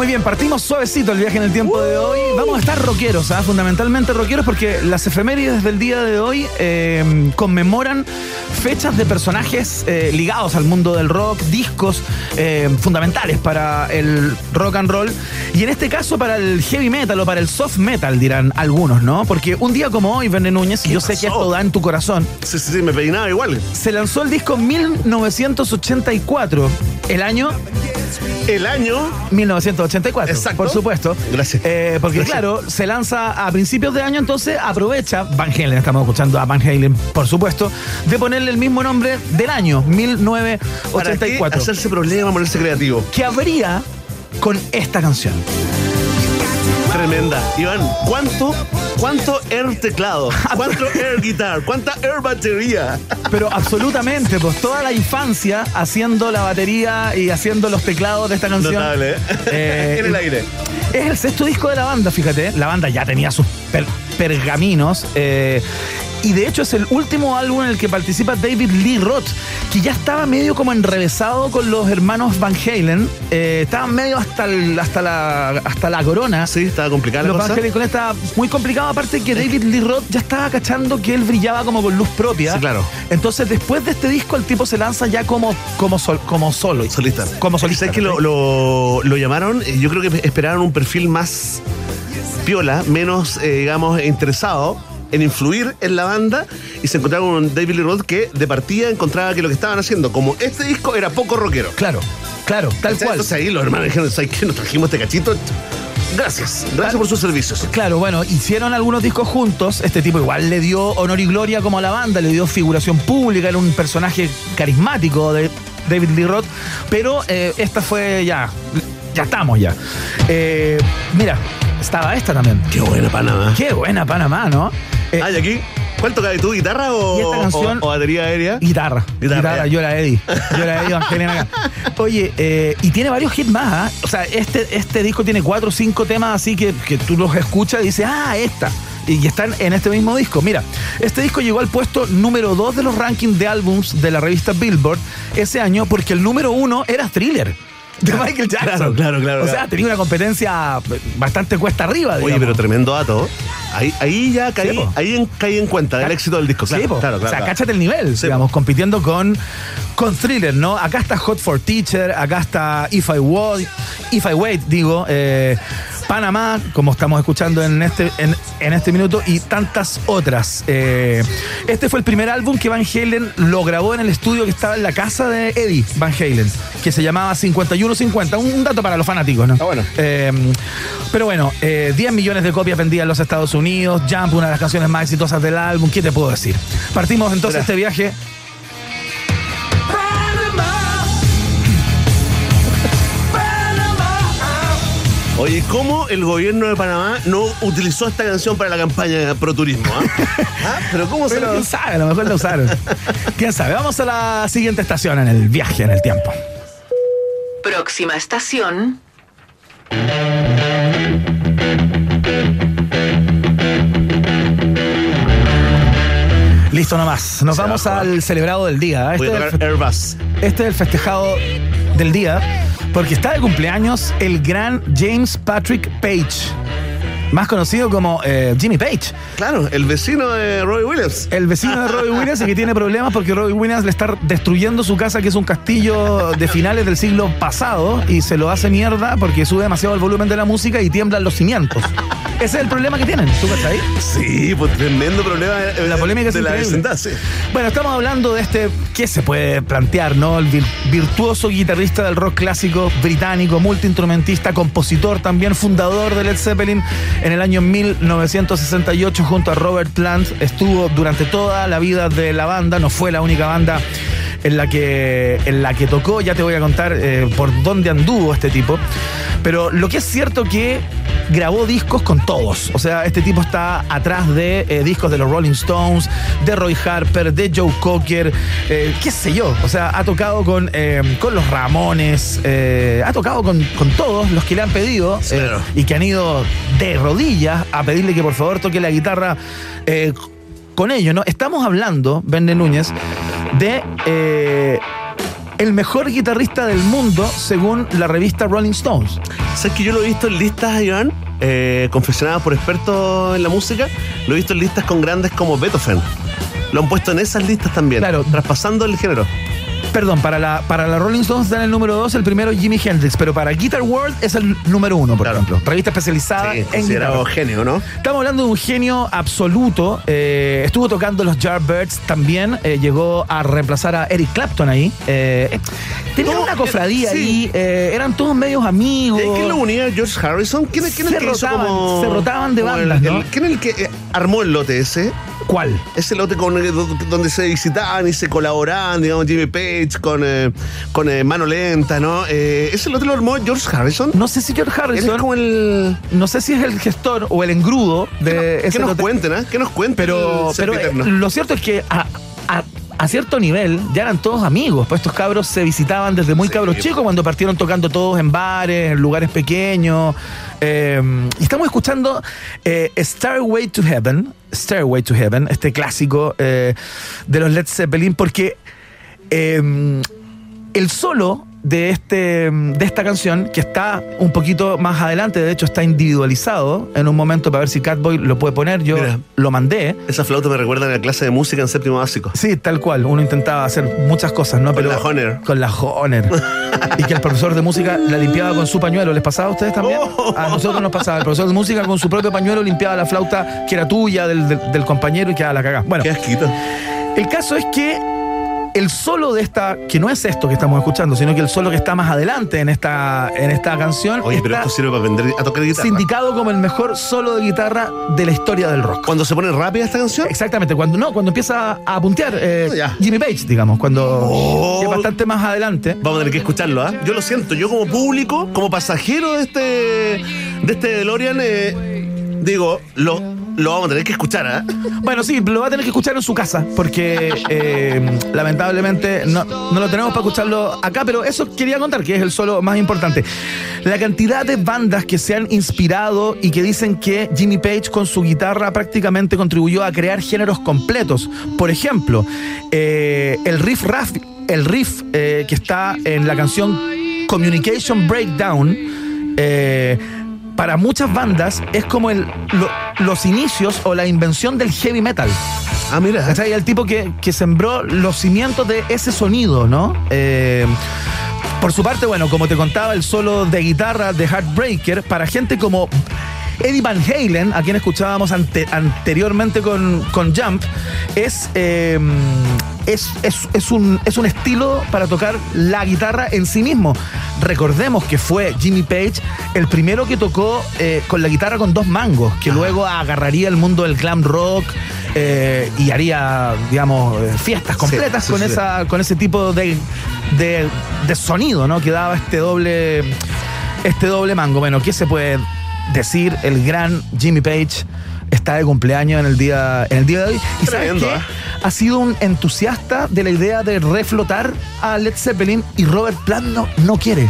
Muy bien, partimos suavecito el viaje en el tiempo de hoy. Vamos a estar rockeros, ¿ah? fundamentalmente rockeros, porque las efemérides del día de hoy eh, conmemoran fechas de personajes eh, ligados al mundo del rock, discos eh, fundamentales para el rock and roll, y en este caso para el heavy metal o para el soft metal, dirán algunos, ¿no? Porque un día como hoy, Verne Núñez, y yo sé que esto da en tu corazón, Sí, sí, sí, me peinaba igual. se lanzó el disco 1984, el año El año 1984. Exacto. Por supuesto. Gracias. Eh, porque Gracias. claro, se lanza a principios de año, entonces aprovecha, Van Halen, estamos escuchando a Van Halen, por supuesto, de ponerle el mismo nombre del año, ¿Para qué 1984. hacerse problema, ponerse creativo? ¿Qué habría con esta canción? Tremenda. Iván, ¿cuánto, cuánto air teclado? ¿Cuánto air guitar? ¿Cuánta air batería? Pero absolutamente, pues toda la infancia haciendo la batería y haciendo los teclados de esta canción. Notable, ¿eh? Eh, en el aire. Es el sexto disco de la banda, fíjate. La banda ya tenía sus per- pergaminos. eh, y de hecho es el último álbum en el que participa David Lee Roth, que ya estaba medio como enrevesado con los hermanos Van Halen. Eh, estaban medio hasta, el- hasta, la, hasta la corona. Sí, estaba complicada la Los Van. Halen con esta muy complicado, aparte que David Lee Roth ya estaba cachando que él brillaba como con luz propia. Sí, claro. Entonces, después de este disco, el tipo se lanza ya como, como, sol- como solo. Solista. Como solista. ¿Sabes que lo, lo, lo llamaron? Eh, Yo creo que esperaron un perfil más piola, menos, eh, digamos, interesado en influir en la banda y se encontraron con David Lee Roth que de partida encontraba que lo que estaban haciendo, como este disco era poco rockero. Claro, claro, tal ¿Cachai? cual. Entonces ahí los hermanos dijeron, ¿sabes qué? Nos trajimos este cachito. Gracias, gracias por sus servicios. Claro, bueno, hicieron algunos discos juntos. Este tipo igual le dio honor y gloria como a la banda, le dio figuración pública, era un personaje carismático de David Lee Roth. Pero eh, esta fue ya, ya estamos ya. Eh, mira, estaba esta también. Qué buena Panamá. Qué buena Panamá, ¿no? Eh, Ah, y aquí, ¿cuál toca tú? ¿Guitarra o, canción- o- o batería aérea? Guitarra. Guitarra, yo era Eddie. Yo era Eddie Van Halen acá. Oye, eh, y tiene varios hits más. ¿ah? O sea, este, este disco tiene cuatro o cinco temas así que, que tú los escuchas y dices, ah, esta. Y están en este mismo disco. Mira, este disco llegó al puesto número 2 de los rankings de álbums de la revista Billboard ese año porque el número uno era Thriller. De Michael Jackson. Claro, claro, claro, O sea, tenía una competencia bastante cuesta arriba. Oye, digamos. pero tremendo dato. Ahí, ahí ya caí, Sí, ahí en- caí en cuenta del éxito del disco. Claro, Sí, claro, claro. O sea, claro. cáchate el nivel, Sí, digamos, compitiendo con, con Thriller, ¿no? Acá está Hot for Teacher, acá está If I Wait, If I Wait, digo, eh, Panamá, como estamos escuchando en este, en, en este minuto, y tantas otras. Eh, este fue el primer álbum que Van Halen lo grabó en el estudio que estaba en la casa de Eddie Van Halen, que se llamaba 5150. Un, dato para los fanáticos, ¿no? Ah, bueno. Eh, pero bueno, eh, 10 millones de copias vendidas en los Estados Unidos, Jump, una de las canciones más exitosas del álbum, ¿qué te puedo decir? Partimos entonces Mira. este viaje. Oye, ¿cómo el gobierno de Panamá no utilizó esta canción para la campaña pro turismo? ¿ah? ¿Ah? ¿Pero cómo se Pero lo quién sabe, a lo mejor la usaron. ¿Quién sabe? Vamos a la siguiente estación en el viaje en el tiempo. Próxima estación. Listo nomás. Nos Se vamos al celebrado del día. Voy Este a es, tocar el, Airbus. este es el festejado del día porque está de cumpleaños el gran James Patrick Page, más conocido como eh, Jimmy Page. Claro, el vecino de Robbie Williams. El vecino de Robbie Williams y que tiene problemas porque Robbie Williams le está destruyendo su casa, que es un castillo de finales del siglo pasado, y se lo hace mierda porque sube demasiado el volumen de la música y tiemblan los cimientos. Ese es el problema que tienen, ¿tú cachai? Sí, pues tremendo problema. eh, La polémica es de la increíble. vecindad, sí. Bueno, estamos hablando de este, ¿qué se puede plantear, no? El vir- virtuoso guitarrista del rock clásico británico, multiinstrumentista, compositor también, fundador de Led Zeppelin en el año 1968 junto a Robert Plant. Estuvo durante toda la vida de la banda, no fue la única banda en la que, en la que tocó. Ya te voy a contar eh, por dónde anduvo este tipo. Pero lo que es cierto que grabó discos con todos. O sea, este tipo está atrás de eh, discos de los Rolling Stones, de Roy Harper, de Joe Cocker, eh, qué sé yo. O sea, ha tocado con, eh, con los Ramones, ha tocado con, con todos los que le han pedido Claro. y que han ido de rodillas a pedirle que por favor toque la guitarra con ellos, ¿no? Estamos hablando, Bende Núñez, de eh, el mejor guitarrista del mundo según la revista Rolling Stones. ¿Sabes que yo lo he visto en listas, Iván? Eh, confeccionadas por expertos en la música. Lo he visto en listas con grandes como Beethoven. Lo han puesto en esas listas también. Claro. Traspasando el género. Perdón, para la, para la Rolling Stones dan el número 2, el primero Jimi Hendrix, pero para Guitar World es el número 1, por ejemplo. Revista especializada Sí, en guitarra. genio, ¿no? Estamos hablando de un genio absoluto. eh, estuvo tocando los Yardbirds también. eh, llegó a reemplazar a Eric Clapton ahí. eh, tenía No, una cofradía sí. ahí. eran todos medios amigos. ¿Y ¿Quién lo unía? ¿George Harrison? ¿Quién, quién es Se el que hizo rotaban, como- se rotaban de el- bandas, el-. ¿Quién es el que armó el lote ese? ¿Cuál? Ese lote con, eh, do- donde se visitaban y se colaboraban, digamos, Jimmy Page con, eh, con eh, Mano Lenta, ¿no? Eh, ¿Ese lote lo armó George Harrison? No sé si George Él es Harrison. como el... No sé si es el gestor o el engrudo de Que ese nos lote. cuenten, ¿eh? Que nos cuenten. Pero, eh, lo cierto es que a, a- a cierto nivel ya eran todos amigos. Pues estos cabros se visitaban desde muy Sí, cabros po. chicos cuando partieron tocando todos en bares, en lugares pequeños. Eh, y estamos escuchando eh, Starway to Heaven, Stairway to Heaven, este clásico eh, de los Led Zeppelin, porque eh, el solo de, este, de esta canción, que está un poquito más adelante, de hecho está individualizado en un momento para ver si Catboy lo puede poner, yo Mira. lo mandé. Esa flauta me recuerda a la clase de música en séptimo básico. Sí, tal cual, uno intentaba hacer muchas cosas, ¿no? Con la Honer. Con la Honer. y que el profesor de música la limpiaba con su pañuelo. ¿Les pasaba a ustedes también? Oh. A nosotros nos pasaba. El profesor de música con su propio pañuelo limpiaba la flauta que era tuya, del, del- del compañero y quedaba la cagada. Bueno, Qué asquito. el caso es que el solo de esta, que no es esto que estamos escuchando, sino que el solo que está más adelante en esta, en esta canción, Oye, pero está esto sirve para aprender a tocar guitarra. sindicado como el mejor solo de guitarra de la historia del rock. Cuando se pone rápida esta canción, Exactamente, cuando no, cuando empieza a puntear eh, Ya. Jimmy Page, digamos, cuando Oh. es bastante más adelante. vamos a tener que escucharlo, ¿ah? Yo lo siento, yo como público, como pasajero de este, de este DeLorean, eh, digo, lo, lo vamos a tener que escuchar, ¿ah? Bueno, sí, lo va a tener que escuchar en su casa, porque eh, lamentablemente no, no lo tenemos para escucharlo acá, pero eso quería contar, que es el solo más importante. La cantidad de bandas que se han inspirado y que dicen que Jimmy Page con su guitarra prácticamente contribuyó a crear géneros completos. Por ejemplo, eh, el riff raff, el riff eh, que está en la canción Communication Breakdown, eh, para muchas bandas es como el, lo- los inicios o la invención del heavy metal. Ah, mira. ¿Cachai? El tipo que, que sembró los cimientos de ese sonido, ¿no? Eh, por su parte, bueno, como te contaba, el solo de guitarra de Heartbreaker, para gente como Eddie Van Halen, a quien escuchábamos ante- anteriormente con, con Jump, es, eh, es, es- es un, es un estilo para tocar la guitarra en sí mismo. Recordemos que fue Jimmy Page el primero que tocó eh, con la guitarra con dos mangos, que luego agarraría el mundo del glam rock eh, y haría, digamos, eh, fiestas completas sí, con, sí. esa, con ese tipo de, de, de sonido, ¿no? Que daba este doble, este doble mango. Bueno, ¿qué se puede decir? El gran Jimmy Page está de cumpleaños en el día, en el día de hoy. ¿Y sabes Tremendo, qué? ¿eh? Ha sido un entusiasta de la idea de reflotar a Led Zeppelin y Robert Plant no, no quiere.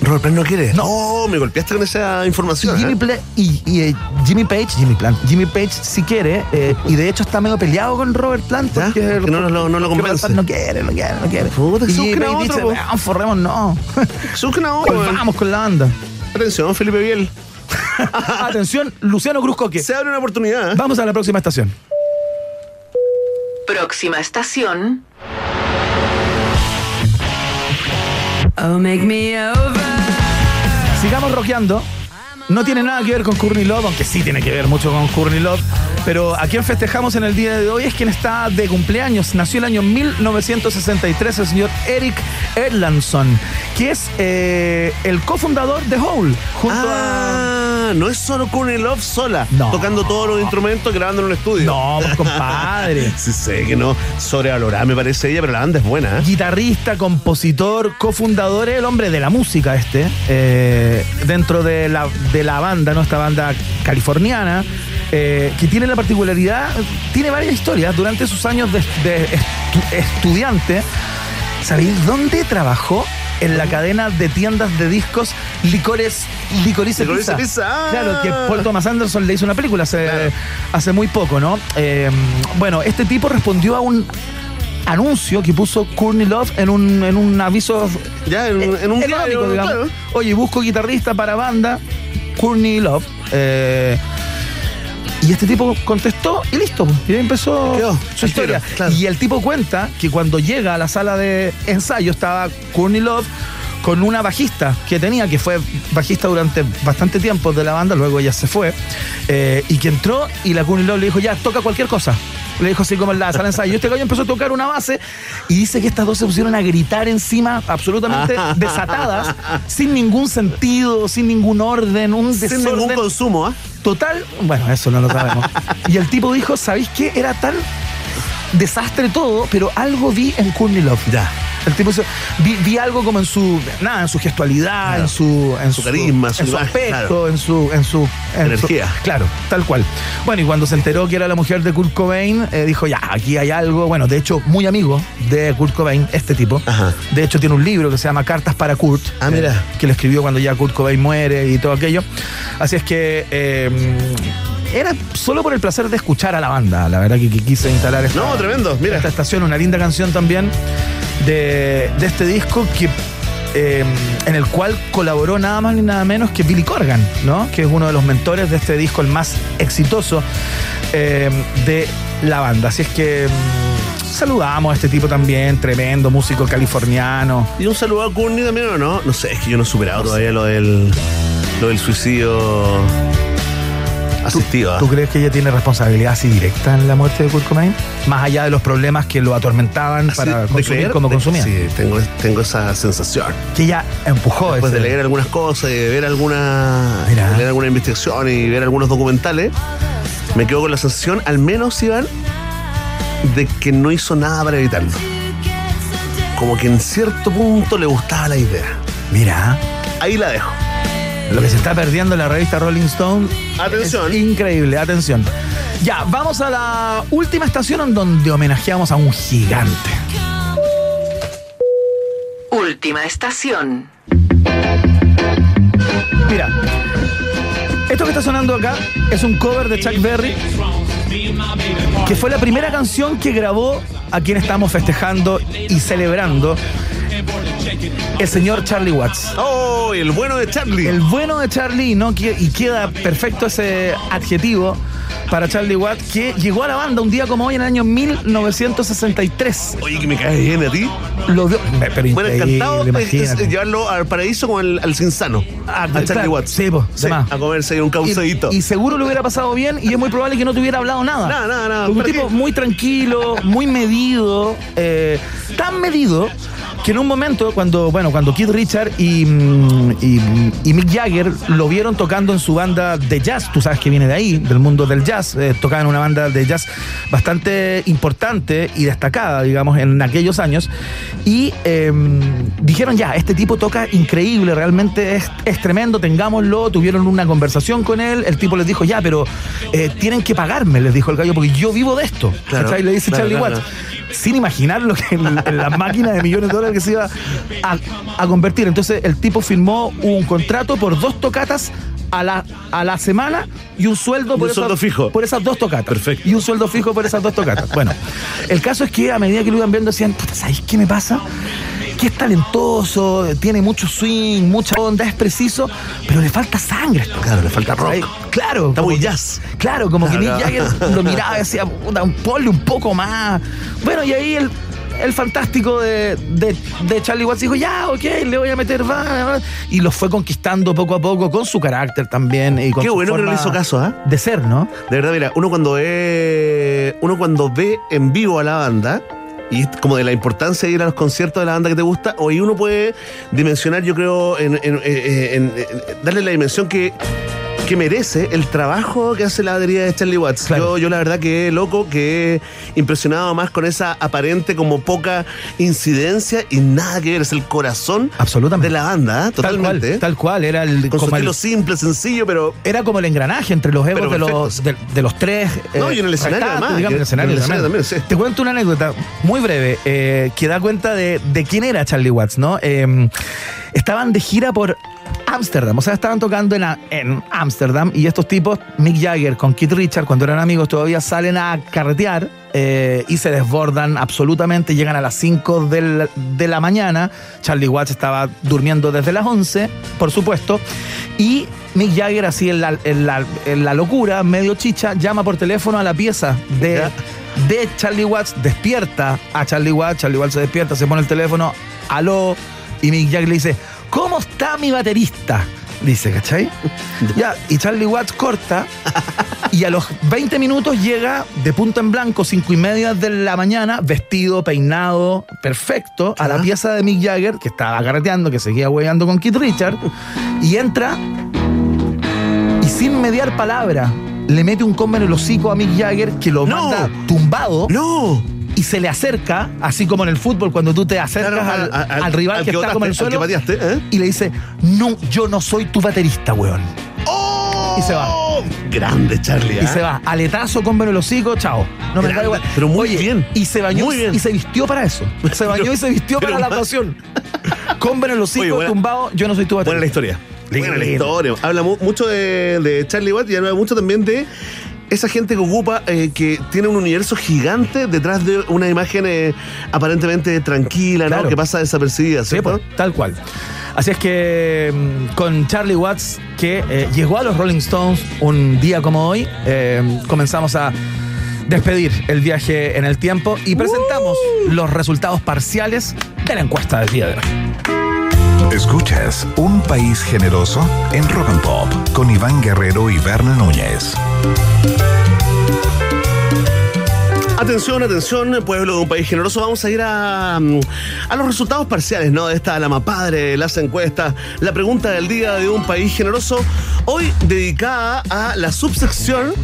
Robert Plant no quiere. No, me golpeaste con esa información. Jimmy, ¿eh? Y, y, eh, Jimmy Page, Jimmy Plant, Jimmy Page sí quiere, eh, y de hecho está medio peleado con Robert Plant Que no lo- no lo convence. Robert Plant no quiere, no quiere, no quiere. Puta, y Jimmy Page dice. "Weón, forremos, no. Busquen a otro, weón. Vamos con la banda. Atención, Felipe Biel. Atención, Luciano Cruz Coque. Se abre una oportunidad. ¿eh? Vamos a la próxima estación. Próxima estación. Oh, make me over. Sigamos rockeando. No tiene nada que ver con Courtney Love, aunque sí tiene que ver mucho con Courtney Love. Pero a quien festejamos en el día de hoy es quien está de cumpleaños. Nació el año 1963 el señor Eric Erlandson, que es eh, el cofundador de Hole, junto a Ah, no es solo Courtney Love sola, No. tocando todos los instrumentos, grabando en un estudio. No, pues, compadre. sí, sé que no, sobrevalorada me parece ella, pero la banda es buena. ¿eh? Guitarrista, compositor, cofundador, el hombre de la música este, eh, dentro de la, de la banda, ¿no? Esta banda californiana, eh, que tiene la particularidad, tiene varias historias. Durante sus años de, de estu- estudiante, ¿sabéis dónde trabajó? En la cadena de tiendas de discos Licores Licorice Licorice Pizza. Pizza, ah. Claro, que Paul Thomas Anderson le hizo una película hace, hace muy poco, ¿no? Eh, bueno, este tipo respondió a un anuncio que puso Courtney Love en un, en un aviso Ya, en, un- en un económico, diario, digamos. claro. Oye, busco guitarrista para banda, Courtney Love. eh, y este tipo contestó y listo. Y ahí empezó Quedó, su historia. tiro, claro. Y el tipo cuenta que cuando llega a la sala de ensayo estaba Courtney Love con una bajista que tenía, que fue bajista durante bastante tiempo de la banda, luego ella se fue, eh, y que entró y la Courtney Love le dijo, ya, toca cualquier cosa. Le dijo así como en la sala de ensayo. Y este gallo empezó a tocar una base y dice que estas dos se pusieron a gritar encima, absolutamente desatadas, sin ningún sentido, sin ningún orden, un Sin desorden. ningún consumo, ¿ah? Total, bueno, eso no lo sabemos. y el tipo dijo, ¿sabéis qué? Era tan desastre todo, pero algo vi en Courtney Love. Ya. El tipo vi, vi algo como en su nada, en su gestualidad, Claro. en su en Su carisma, su en su aspecto, claro. en su en su en Energía. su- claro, tal cual. Bueno, y cuando se enteró que era la mujer de Kurt Cobain, eh, dijo, "Ya, aquí hay algo." Bueno, de hecho, muy amigo de Kurt Cobain, este tipo. Ajá. De hecho, tiene un libro que se llama Cartas para Kurt. Ah, mira. eh, que lo escribió cuando ya Kurt Cobain muere y todo aquello. Así es que eh, era solo por el placer de escuchar a la banda, la verdad que, que quise instalar esta, No, tremendo, mira. esta estación, una linda canción también de, de este disco que eh, en el cual colaboró nada más ni nada menos que Billy Corgan, ¿no? Que es uno de los mentores de este disco, el más exitoso eh, de la banda. Así es que mm, saludamos a este tipo también, tremendo músico californiano. Y un saludo a Courtney también, ¿o no? No sé, es que yo no he superado todavía lo del, lo del suicidio ¿ah? ¿Tú crees que ella tiene responsabilidad así directa en la muerte de Kurt Cobain? Más allá de los problemas que lo atormentaban Así, para consumir creer, como de- consumía. Sí, tengo, tengo esa sensación. Que ella empujó Después de leer algunas cosas y de ver alguna, de leer alguna investigación y ver algunos documentales, me quedo con la sensación, al menos, Iván, de que no hizo nada para evitarlo. Como que en cierto punto le gustaba la idea. Mira, Ahí la dejo. Lo que se está perdiendo en la revista Rolling Stone. Atención. es increíble, atención. Ya, vamos a la última estación en donde homenajeamos a un gigante. Última estación. Mira, esto que está sonando acá es un cover de Chuck Berry, que fue la primera canción que grabó a quien estamos festejando y celebrando, el señor Charlie Watts. ¡Oh! El bueno de Charlie. El bueno de Charlie, ¿no? Y queda perfecto ese adjetivo para Charlie Watts, que llegó a la banda un día como hoy en el año 1963. Oye, que me cae bien a ti. Lo dio, pero Bueno, encantado de imagínate. llevarlo al paraíso con el, al Cinsano. Ah, a Charlie claro, Watts. sí, po, de más. a comerse un caucedito. Y, y seguro le hubiera pasado bien y es muy probable que no te hubiera hablado nada. Nada, nada, nada. Un ¿Para tipo qué? muy tranquilo, muy medido, eh, tan medido que en un momento cuando, bueno, cuando Keith Richard y, mm, y, y Mick Jagger lo vieron tocando en su banda de jazz, tú sabes que viene de ahí, del mundo del jazz, eh, tocaba en una banda de jazz bastante importante y destacada, digamos, en aquellos años, y eh, dijeron ya, este tipo toca increíble, realmente es, es tremendo, tengámoslo, tuvieron una conversación con él, el tipo les dijo, ya, pero eh, tienen que pagarme, les dijo el gallo, porque yo vivo de esto, Claro, ¿cachai? Le dice claro, Charlie claro, Watts sin imaginar lo que en, en la máquina de millones de dólares que se iba a, a convertir. Entonces el tipo firmó un contrato por dos tocatas a la, a la semana y un sueldo por, un sueldo fijo. por esas dos tocatas. Perfecto. Y un sueldo fijo por esas dos tocatas. Bueno, el caso es que a medida que lo iban viendo decían, puta, ¿sabéis qué me pasa? Que es talentoso, tiene mucho swing, mucha onda, es preciso, pero le falta sangre. a este Claro, le falta rock. Claro. Está muy que- jazz. Claro, como que. Mick Jagger lo miraba y decía, puta, ponle un poco más. Bueno, y ahí el, el fantástico de, de, de Charlie Watts dijo, ya, ok, le voy a meter, va, va", y lo fue conquistando poco a poco con su carácter también. Y con Qué su bueno que no le forma hizo caso, ¿ah? De ser, ¿no? De verdad, mira, uno cuando ve. Uno cuando ve en vivo a la banda. Y es como de la importancia de ir a los conciertos de la banda que te gusta, hoy uno puede dimensionar, yo creo, en, en- en- en- darle la dimensión que que merece el trabajo que hace la batería de Charlie Watts. Yo, yo la verdad que loco, que he impresionado más con esa aparente como poca incidencia y nada que ver, es el corazón Absolutamente. de la banda, ¿eh? totalmente. Tal cual, tal cual, era el Con su como el- estilo simple, sencillo, pero era como el engranaje entre los egos de los, de, de los tres. eh, No, y en el escenario además, digamos, que- en el escenario, en el escenario también. también, sí. Te cuento una anécdota muy breve eh, que da cuenta de, de quién era Charlie Watts, ¿no? Eh, estaban de gira por Ámsterdam, o sea, estaban tocando en Ámsterdam y estos tipos, Mick Jagger con Keith Richard, cuando eran amigos, todavía salen a carretear eh, y se desbordan absolutamente, llegan a las 5 del- de la mañana, Charlie Watts estaba durmiendo desde las 11, por supuesto, y Mick Jagger, así en la, en la- en la locura, medio chicha, llama por teléfono a la pieza de, de Charlie Watts, despierta a Charlie Watts, Charlie Watts se despierta, se pone el teléfono, aló, y Mick Jagger le dice, ¿cómo está mi baterista? Dice, ¿cachai? Ya, y Charlie Watts corta y a los 20 minutos llega de punto en blanco, cinco y media de la mañana, vestido, peinado, perfecto, a la pieza de Mick Jagger, que estaba carreteando, que seguía hueveando con Keith Richard, y entra y sin mediar palabra le mete un combo en el hocico a Mick Jagger que lo manda tumbado. ¡No! Y se le acerca, así como en el fútbol, cuando tú te acercas Claro, al, al- al- al rival al que, que está como en el suelo. pateaste, ¿eh? Y le dice: No, yo no soy tu baterista, weón. Y se va. grande Charlie. Y se va. Aletazo, el hocico, chao. No me da igual. pero muy Oye, bien. Y se bañó Muy bien. y se vistió para eso. Se bañó Pero- y se vistió para la hocico, Oye, buena- tumbado, yo no soy tu baterista. Buena la historia. Buena la historia. Habla mu- mucho de, de Charlie Watt y habla mucho también de esa gente que ocupa, eh, que tiene un universo gigante detrás de una imagen eh, aparentemente tranquila, ¿no? Claro. Que pasa desapercibida, Sí, ¿cierto? pues, tal cual. Así es que mm, con Charlie Watts, que eh, llegó a los Rolling Stones un día como hoy, eh, comenzamos a despedir el viaje en el tiempo y presentamos los resultados parciales de la encuesta del día de hoy. Escuchas Un País Generoso en Rock and Pop con Iván Guerrero y Berna Núñez. Atención, atención, pueblo de un país generoso. Vamos a ir a, mm, a los resultados parciales, ¿no? De esta Lama Padre, las encuestas, la pregunta del día de un país generoso. Hoy dedicada a la subsección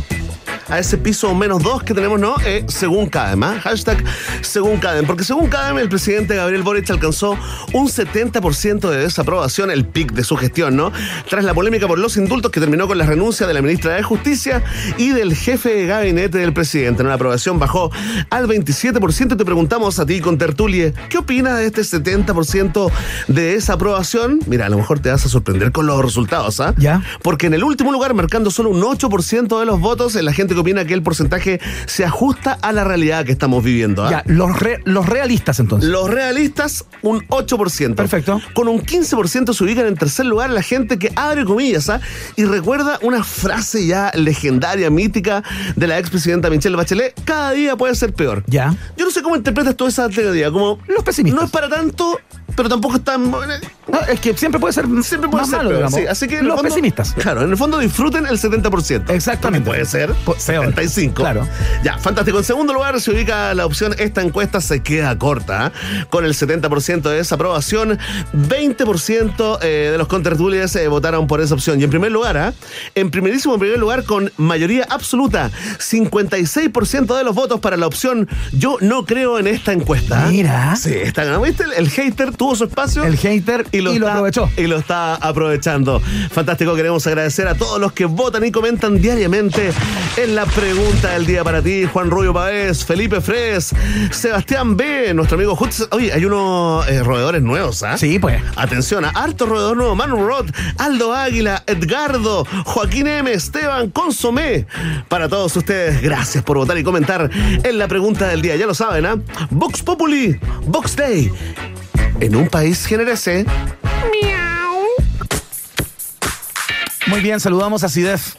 a ese piso menos dos que tenemos, ¿no? Eh, según Cadem, ¿ah? Hashtag según Cadem. Porque según Cadem, el presidente Gabriel Boric alcanzó un 70% de desaprobación, el pic de su gestión, ¿no? Tras la polémica por los indultos que terminó con la renuncia de la ministra de Justicia y del jefe de gabinete del presidente. ¿no? La aprobación bajó al 27%. Te preguntamos a ti con Tertulie, ¿qué opinas de este 70% de desaprobación? Mira, a lo mejor te vas a sorprender con los resultados, ¿ah? Ya. Porque en el último lugar, marcando solo un 8% de los votos, la gente que opina que el porcentaje se ajusta a la realidad que estamos viviendo. ¿ah? Ya, los, re- los realistas entonces. Los realistas, un 8%. Perfecto. Con un 15% se ubican en tercer lugar la gente que abre comillas ¿ah? y recuerda una frase ya legendaria, mítica de la expresidenta Michelle Bachelet: cada día puede ser peor. Ya. Yo no sé cómo interpretas toda esa teoría, como Los pesimistas. no es para tanto, pero tampoco es tan. Es que siempre puede ser Siempre puede más ser malo, peor, digamos. sí. Así que los fondo- pesimistas. Claro, en el fondo disfruten el 70%. Exactamente. También puede ser peor. 75. Claro. Ya, fantástico. En segundo lugar se ubica la opción esta encuesta se queda corta, ¿ah? con el 70% de desaprobación, 20% eh, de los contertulias eh, votaron por esa opción. Y en primer lugar, ¿ah? en primerísimo primer lugar, con mayoría absoluta, 56% de los votos para la opción yo no creo en esta encuesta. ¿ah? Mira. Sí, está. ¿Viste? El, el hater tuvo su espacio. El hater y lo, está- aprovechó. y lo está aprovechando. Fantástico, queremos agradecer a todos los que votan y comentan diariamente en la pregunta del día para ti. Juan Rubio Pavés, Felipe Fres, Sebastián B, nuestro amigo Jutz. Oye, hay unos eh, roedores nuevos, ¿ah? Sí, pues. Atención, a harto roedor nuevo, Manu Roth, Aldo Águila, Edgardo, Joaquín M, Esteban, Consomé. Para todos ustedes, gracias por votar y comentar en la pregunta del día. Ya lo saben, ¿ah? Vox Populi, Vox Day. En un país generese. Muy bien, saludamos a Sidef.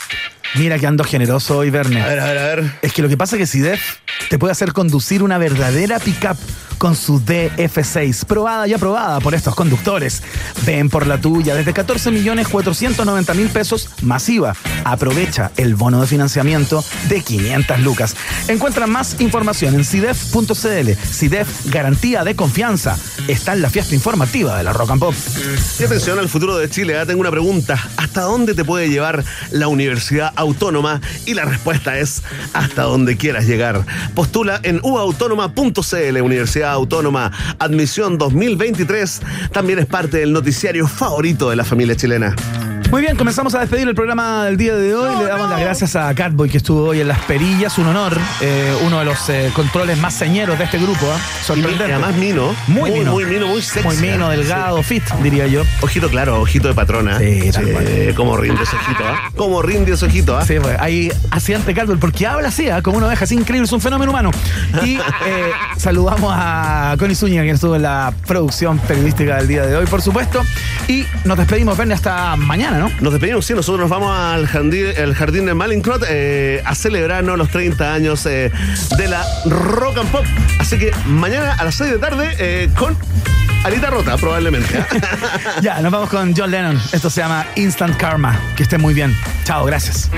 Mira que ando generoso hoy, Verne. A ver, a ver, a ver. Es que lo que pasa es que Sidef te puede hacer conducir una verdadera pickup con su DF6, probada y aprobada por estos conductores. Ven por la tuya desde 14 millones 490 mil pesos masiva. Aprovecha el bono de financiamiento de 500 lucas. Encuentra más información en CIDEF.cl. CIDEF, garantía de confianza. Está en la fiesta informativa de la Rock and Pop. Y atención al futuro de Chile. ah, Tengo una pregunta. ¿Hasta dónde te puede llevar la Universidad Autónoma? Y la respuesta es hasta donde quieras llegar. Postula en uautónoma.cl. Universidad Autónoma. Admisión 2023. También es parte del noticiario favorito de la familia chilena. Muy bien, comenzamos a despedir el programa del día de hoy. Le damos las gracias a Catboy que estuvo hoy en Las Perillas, un honor. eh, uno de los eh, controles más señeros de este grupo. ¿ah? Sorprendente. Y además mino. Muy, Muy, mino. muy mino, muy sexy. Muy mino, delgado, fit, diría yo. Ojito claro, ojito de patrona. Sí, tal cual. Cómo rinde ese ojito, ¿ah? Cómo rinde ese ojito, ¿ah? Sí, pues, ahí accidente Caldwell, porque habla así, ¿ah? como una oveja, es increíble, es un fenómeno humano. Y eh, saludamos a Connie Zúñiga, quien estuvo en la producción periodística del día de hoy, por supuesto. Y nos despedimos, Verne, hasta mañana, ¿no? Nos despedimos, sí, nosotros nos vamos al jardín, el jardín de Malincrot eh, a celebrarnos los 30 años eh, de la Rock and Pop. Así que mañana a las 6 de tarde eh, con Alita Rota, probablemente. Ya, nos vamos con John Lennon. Esto se llama Instant Karma. Que esté muy bien. Chao, gracias.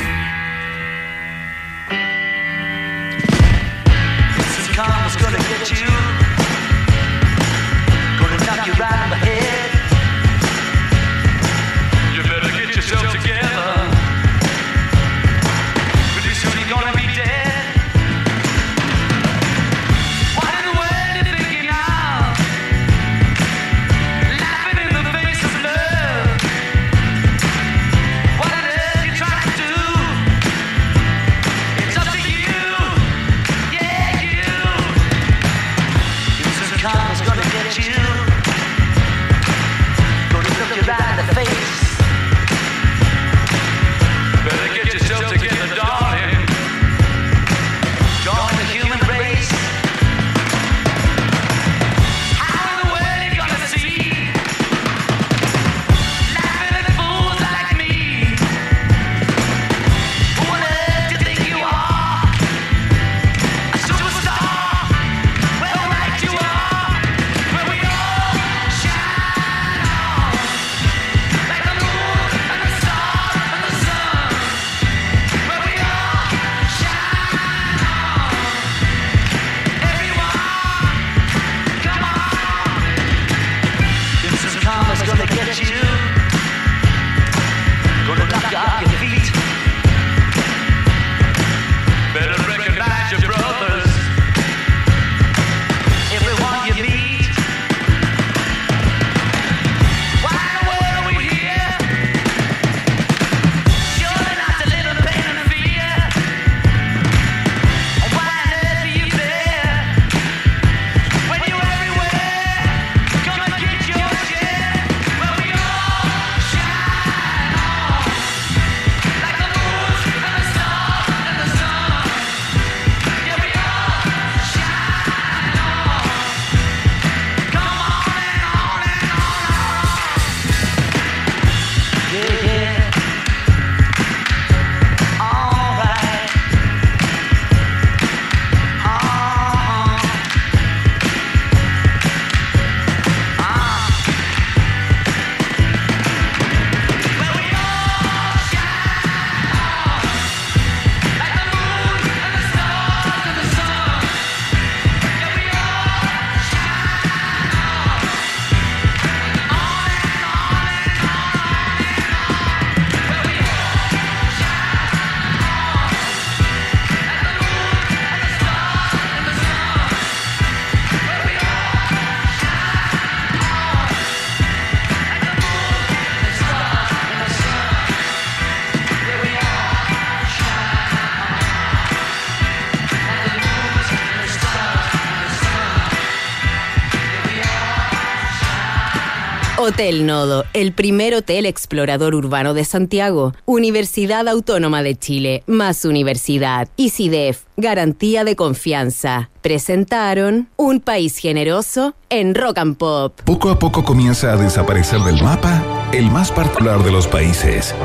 Hotel Nodo, el primer hotel explorador urbano de Santiago. Universidad Autónoma de Chile, más universidad. ICIDEF, garantía de confianza. Presentaron Un País Generoso en Rock and Pop. Poco a poco comienza a desaparecer del mapa el más particular de los países.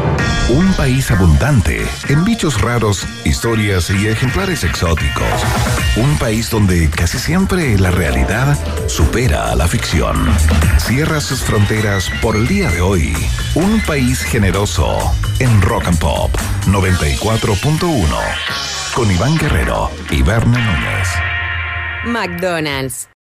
Un país abundante en bichos raros, historias y ejemplares exóticos. Un país donde casi siempre la realidad supera a la ficción. Cierra sus fronteras por el día de hoy. Un país generoso en Rock and Pop 94.1 con Iván Guerrero y Berna Núñez. McDonald's.